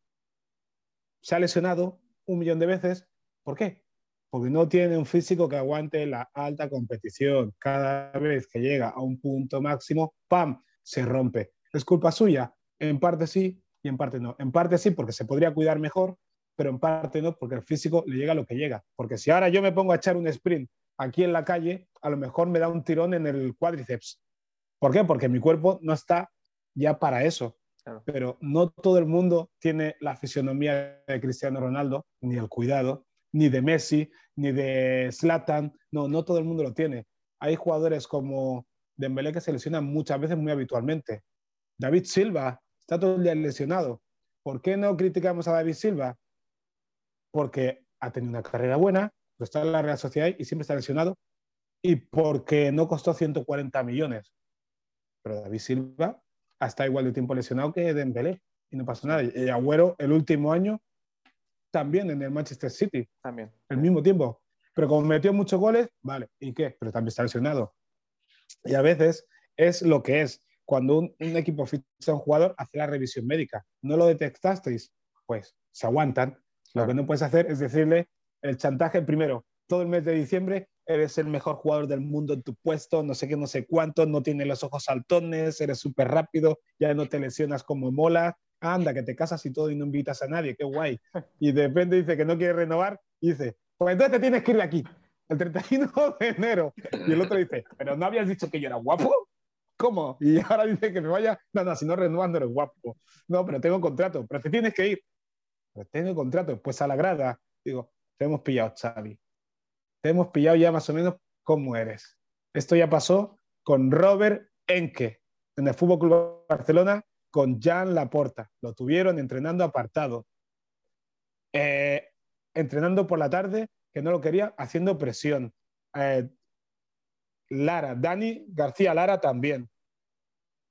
se ha lesionado un millón de veces. ¿Por qué? Porque no tiene un físico que aguante la alta competición. Cada vez que llega a un punto máximo, ¡pam! se rompe. ¿Es culpa suya? En parte sí y en parte no. En parte sí porque se podría cuidar mejor, pero en parte no porque el físico le llega lo que llega. Porque si ahora yo me pongo a echar un sprint aquí en la calle, a lo mejor me da un tirón en el cuádriceps. ¿Por qué? Porque mi cuerpo no está ya para eso. Claro. Pero no todo el mundo tiene la fisionomía de Cristiano Ronaldo, ni el cuidado, ni de Messi, ni de Zlatan. No, no todo el mundo lo tiene. Hay jugadores como Dembélé que se lesionan muchas veces muy habitualmente. David Silva está todo el día lesionado. ¿Por qué no criticamos a David Silva? Porque ha tenido una carrera buena, pero está en la Real Sociedad y siempre está lesionado, y porque no costó 140 millones. Pero David Silva ha estado igual de tiempo lesionado que Dembélé y no pasó nada. Y Agüero el último año también en el Manchester City, También. el mismo tiempo. Pero como metió muchos goles, vale, ¿y qué? Pero también está lesionado. Y a veces es lo que es. Cuando un, un equipo ficha a un jugador, hace la revisión médica. ¿No lo detectasteis? Pues se aguantan. Lo Claro. que no puedes hacer es decirle el chantaje primero. Todo el mes de diciembre eres el mejor jugador del mundo en tu puesto, no sé qué, no sé cuánto, no tienes los ojos saltones, eres súper rápido, ya no te lesionas como mola. Anda, que te casas y todo y no invitas a nadie, qué guay. Y de repente dice que no quiere renovar y dice, pues entonces te tienes que ir de aquí, el 31 de enero. Y el otro dice, pero no habías dicho que yo era guapo. ¿Cómo? Y ahora dice que me vaya. No, no, si no renuevas no eres guapo. No, pero tengo contrato, pero te tienes que ir. Pero tengo contrato, pues a la grada. Digo, te hemos pillado, Xavi. Te hemos pillado ya más o menos cómo eres. Esto ya pasó con Robert Enke en el Fútbol Club Barcelona con Jan Laporta. Lo tuvieron entrenando apartado. Eh, entrenando por la tarde, que no lo quería, haciendo presión. Eh, Lara, Dani García Lara también,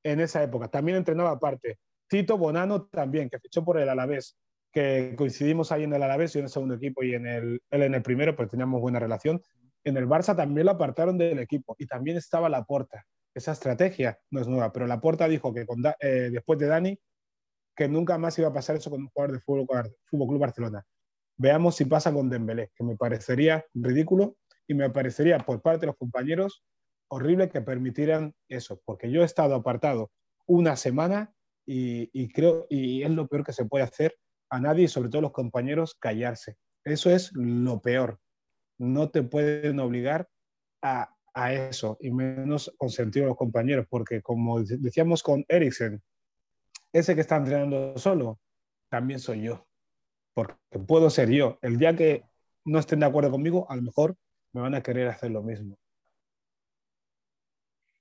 en esa época, también entrenaba aparte. Tito Bonano también, que fichó por el Alavés, que coincidimos ahí en el Alavés, yo en el segundo equipo y en el, él en el primero, pues teníamos buena relación. En el Barça también lo apartaron del equipo y también estaba Laporta. Esa estrategia no es nueva, pero Laporta dijo que con, eh, después de Dani, que nunca más iba a pasar eso con un jugador de Fútbol, Fútbol Club Barcelona. Veamos si pasa con Dembélé, que me parecería ridículo y me parecería por parte de los compañeros horrible que permitieran eso, porque yo he estado apartado una semana y, creo, y es lo peor que se puede hacer a nadie y sobre todo a los compañeros callarse. Eso es lo peor. No te pueden obligar a, a eso y menos consentir a los compañeros, porque como decíamos con Eriksen, ese que está entrenando solo, también soy yo, porque puedo ser yo. El día que no estén de acuerdo conmigo, a lo mejor me van a querer hacer lo mismo.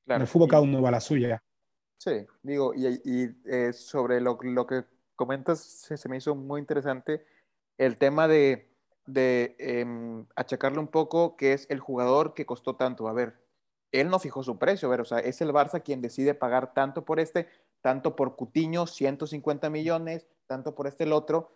Claro, en el fútbol cada uno va a la suya. Sí, digo, y, eh, sobre lo, lo, que comentas, se, me hizo muy interesante el tema de, de em, achacarle un poco que es el jugador que costó tanto. A ver, él no fijó su precio, a ver, o sea, es el Barça quien decide pagar tanto por este, tanto por Cutiño, 150 millones, tanto por este el otro.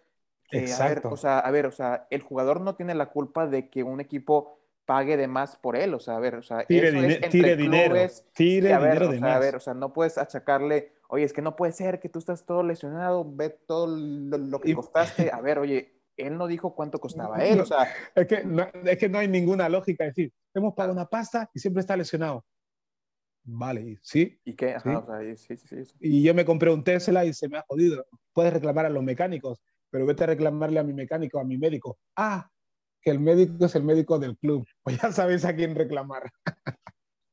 Exacto. A ver, o sea, a ver, o sea, el jugador no tiene la culpa de que un equipo pague de más por él, o sea, a ver, o sea, tire, eso es tire dinero, tire dinero de A ver, o sea, no puedes achacarle, oye, es que no puede ser que tú estás todo lesionado, ve todo lo, que costaste, a ver, oye, él no dijo cuánto costaba él, o sea... Es que no, es que no hay ninguna lógica, es decir, hemos pagado una pasta y siempre está lesionado. Vale, ¿sí? ¿Y qué? ¿Sí? O sea, sí, sí, sí, y yo me compré un Tesla y se me ha jodido. Puedes reclamar a los mecánicos, pero vete a reclamarle a mi mecánico, a mi médico. Ah, que el médico es el médico del club. Pues ya sabéis a quién reclamar.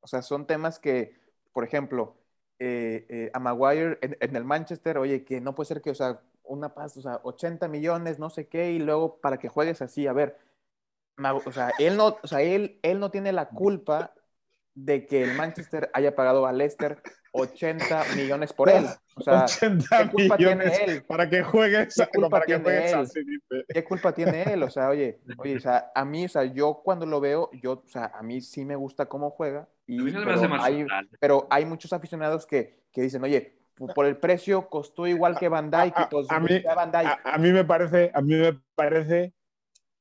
o sea, son temas que, por ejemplo, eh, eh, a Maguire en, el Manchester, oye, que no puede ser que, o sea, una pasta, o sea, 80 millones, no sé qué, y luego para que juegues así, a ver, o sea, él no, o sea, él, él no tiene la culpa de que el Manchester haya pagado a Leicester 80 millones por él. O sea, 80 ¿qué culpa millones tiene él? para que juegue esa, ¿Qué culpa para que juegue él? ¿Qué culpa tiene él? O sea, oye, oye, o sea, a mí, o sea, yo cuando lo veo, yo, o sea, a mí sí me gusta cómo juega. Y, pero, hay, pero hay muchos aficionados que, que dicen, oye, por el precio costó igual que Van Dijk. A, a, mí. A, mí me parece, a mí me parece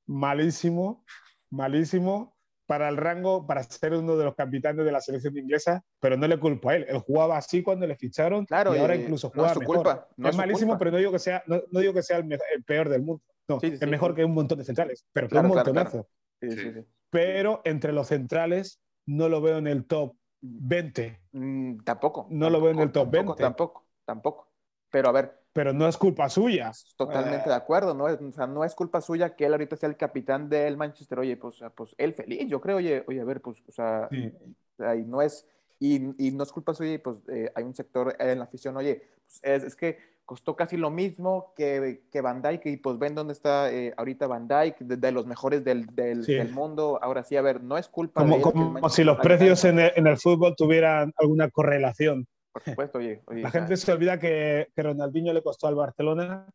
malísimo, malísimo para el rango, para ser uno de los capitanes de la selección inglesa, pero no le culpo a él. Él jugaba así cuando le ficharon claro, y ahora incluso juega no es mejor. Culpa, no es, es malísimo, pero no digo que sea, no, no digo que sea el, el, peor del mundo. No, sí, sí, es mejor que un montón de centrales, pero claro, que un montonazo. Claro, pero entre los centrales no lo veo en el top 20. Mm, tampoco. No lo veo en el top tampoco, 20. Tampoco, tampoco. Pero a ver. Pero no es culpa suya. Totalmente de acuerdo, ¿no? Es, o sea, no es culpa suya que él ahorita sea el capitán del Manchester. Oye, pues, pues él feliz, yo creo, oye, oye, a ver, pues, o sea, sí. y no es, y, y, no es culpa suya, y pues eh, hay un sector en la afición, oye, pues, es, es que costó casi lo mismo que, que Van Dyke y pues ven dónde está eh, ahorita Van Dyke, de, de, los mejores del, del, sí. del, mundo. Ahora sí, a ver, no es culpa como, de Como si los precios en el, en el, fútbol tuvieran alguna correlación. Por supuesto, oye. oye La gente se olvida que, que Ronaldinho le costó al Barcelona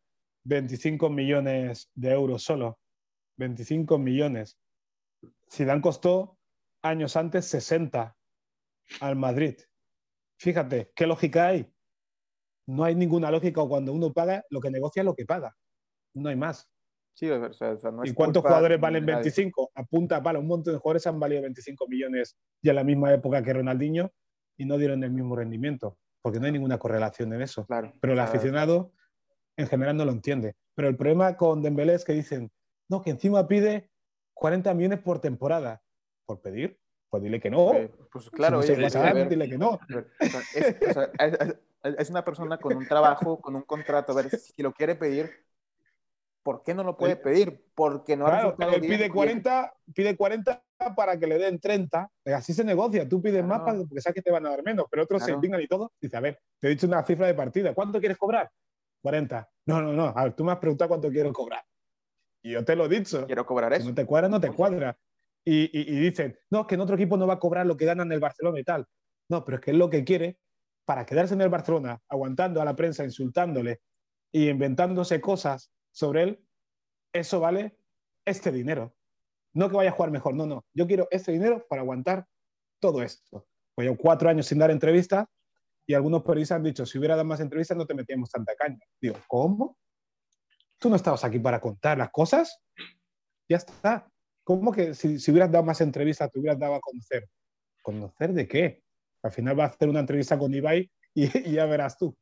25 millones de euros solo. 25 millones. Zidane costó años antes 60 al Madrid. Fíjate, ¿qué lógica hay? no hay ninguna lógica cuando uno paga, lo que negocia es lo que paga. No hay más. Sí, o sea, no ¿Y cuántos jugadores valen 25? Apunta, para un montón de jugadores han valido 25 millones ya en la misma época que Ronaldinho y no dieron el mismo rendimiento, porque no hay ninguna correlación en eso. Claro, Pero el claro. aficionado en general no lo entiende. Pero el problema con Dembélé es que dicen, no, que encima pide 40 millones por temporada. ¿Por pedir? Pues dile que no. Pues claro, si no oye, se a ver, dile que no. Es, o sea, es, es una persona con un trabajo, con un contrato, a ver, si lo quiere pedir, ¿por qué no lo puede pedir? Porque no claro, ha él pide 40, pide 40 para que le den 30, así se negocia, tú pides claro. más porque sabes que te van a dar menos, pero otros claro. se indignan y todo, dice, a ver, te he dicho una cifra de partida, ¿cuánto quieres cobrar? 40. No, no, no, a ver, tú me has preguntado cuánto quiero cobrar. Y yo te lo he dicho. Quiero cobrar eso. Si no te cuadra, no te cuadra. Y, y, y dicen, no, es que en otro equipo no va a cobrar lo que ganan en el Barcelona y tal. No, pero es que es lo que quiere para quedarse en el Barcelona, aguantando a la prensa, insultándole y inventándose cosas sobre él, eso vale este dinero. No que vaya a jugar mejor, no, no. Yo quiero este dinero para aguantar todo esto. Pues yo cuatro años sin dar entrevistas y algunos periodistas han dicho, si hubiera dado más entrevistas no te metíamos tanta caña. Digo, ¿cómo? ¿Tú no estabas aquí para contar las cosas? Ya está. ¿Cómo que si, si hubieras dado más entrevistas te hubieras dado a conocer? ¿Conocer de qué? Al final va a hacer una entrevista con Ibai y, y ya verás tú.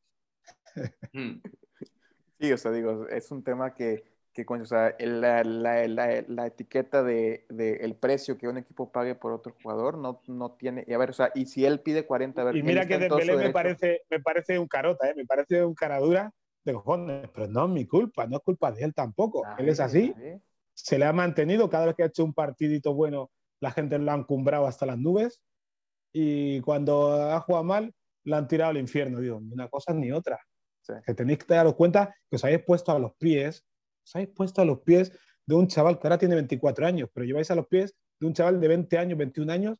Sí, o sea, digo, es un tema que, que o sea, la, la, la, la etiqueta de, de, el precio que un equipo pague por otro jugador no, no tiene. Y a ver, o sea, y si él pide 40, a ver. Y mira que Dembélé me parece, me parece un carota, ¿eh? me parece un caradura de cojones, pero no es mi culpa, no es culpa de él tampoco. él es así. Se le ha mantenido cada vez que ha hecho un partidito bueno, la gente lo ha encumbrado hasta las nubes. Y cuando ha jugado mal, la han tirado al infierno. Digo, ni una cosa ni otra. Que tenéis que daros cuenta que os habéis puesto a los pies os habéis puesto a los pies de un chaval que ahora tiene 24 años, pero lleváis a los pies de un chaval de 20 años, 21 años.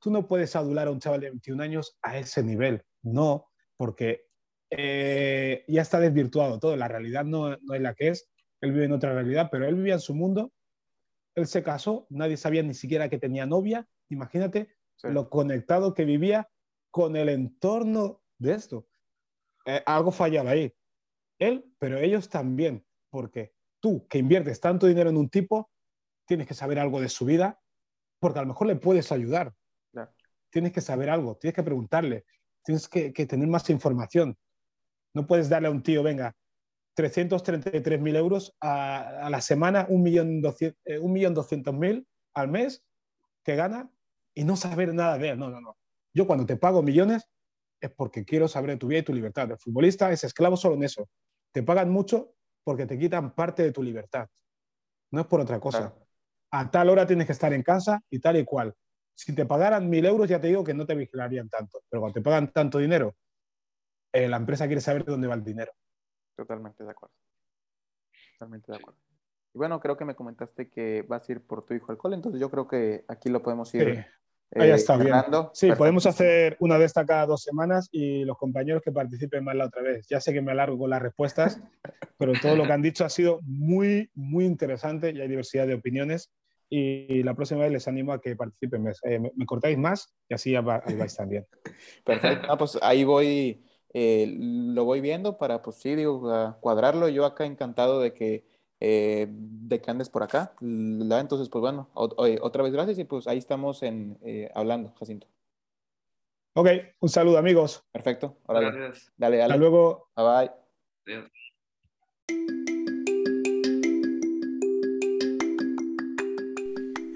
Tú no puedes adular a un chaval de 21 años a ese nivel. No, porque eh, ya está desvirtuado todo. La realidad no, no es la que es. Él vive en otra realidad, pero él vivía en su mundo. Él se casó, nadie sabía ni siquiera que tenía novia. Imagínate lo conectado que vivía con el entorno de esto. Eh, algo fallaba ahí. Él, pero ellos también porque tú que inviertes tanto dinero en un tipo, tienes que saber algo de su vida, porque a lo mejor le puedes ayudar. Tienes que saber algo, tienes que preguntarle, tienes que, tener más información. No puedes darle a un tío, venga, 333.000 euros a, la semana, 1.200.000 eh, al mes que gana y no saber nada de él. No, no, no. Yo cuando te pago millones es porque quiero saber de tu vida y tu libertad. El futbolista es esclavo solo en eso. Te pagan mucho porque te quitan parte de tu libertad. No es por otra cosa. A tal hora tienes que estar en casa y tal y cual. Si te pagaran mil euros, ya te digo que no te vigilarían tanto. Pero cuando te pagan tanto dinero, eh, la empresa quiere saber de dónde va el dinero. Totalmente de acuerdo. Totalmente de acuerdo. Y bueno, creo que me comentaste que vas a ir por tu hijo al cole, entonces yo creo que aquí lo podemos ir Ahí está bien. Sí, podemos hacer una de estas cada dos semanas y los compañeros que participen más la otra vez. Ya sé que me alargo con las respuestas, pero todo lo que han dicho ha sido muy, muy interesante y hay diversidad de opiniones. Y la próxima vez les animo a que participen. Me, eh, cortáis más y así ahí vais también. Perfecto. pues ahí voy, eh, lo voy viendo para, pues sí, digo, cuadrarlo. Yo acá encantado de que eh, de que andes por acá. Entonces, pues bueno, otra vez gracias y pues ahí estamos en, eh, hablando, Jacinto. Ok, un saludo amigos. Perfecto. Gracias. Dale, dale. Hasta luego. Bye bye.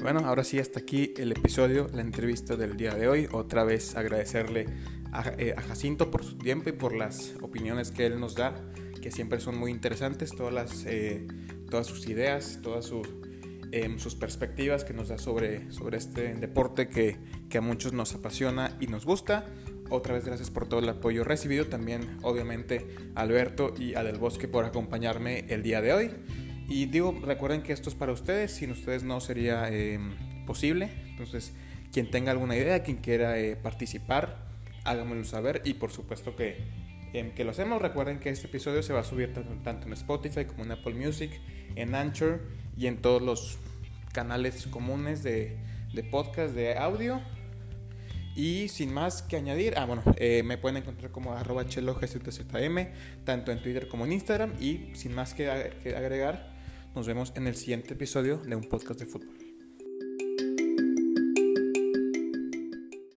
Bueno, ahora sí, hasta aquí el episodio, la entrevista del día de hoy. Otra vez agradecerle a, eh, a Jacinto por su tiempo y por las opiniones que él nos da que siempre son muy interesantes, todas, las, eh, todas sus ideas, todas sus, em, sus perspectivas que nos da sobre, sobre este deporte que, que, a muchos nos apasiona y nos gusta. Otra vez gracias por todo el apoyo recibido, también obviamente a Alberto y a Del Bosque por acompañarme el día de hoy. Y digo, recuerden que esto es para ustedes, sin ustedes no sería em, posible. Entonces, quien tenga alguna idea, quien quiera eh, participar, háganmelo saber y por supuesto que que lo hacemos. Recuerden que este episodio se va a subir tanto, en Spotify como en Apple Music, en Anchor y en todos los canales comunes de, podcast, de audio. Y sin más que añadir, ah, bueno, eh, me pueden encontrar como arroba chelogzm, tanto en Twitter como en Instagram. Y sin más que agregar, nos vemos en el siguiente episodio de un podcast de fútbol.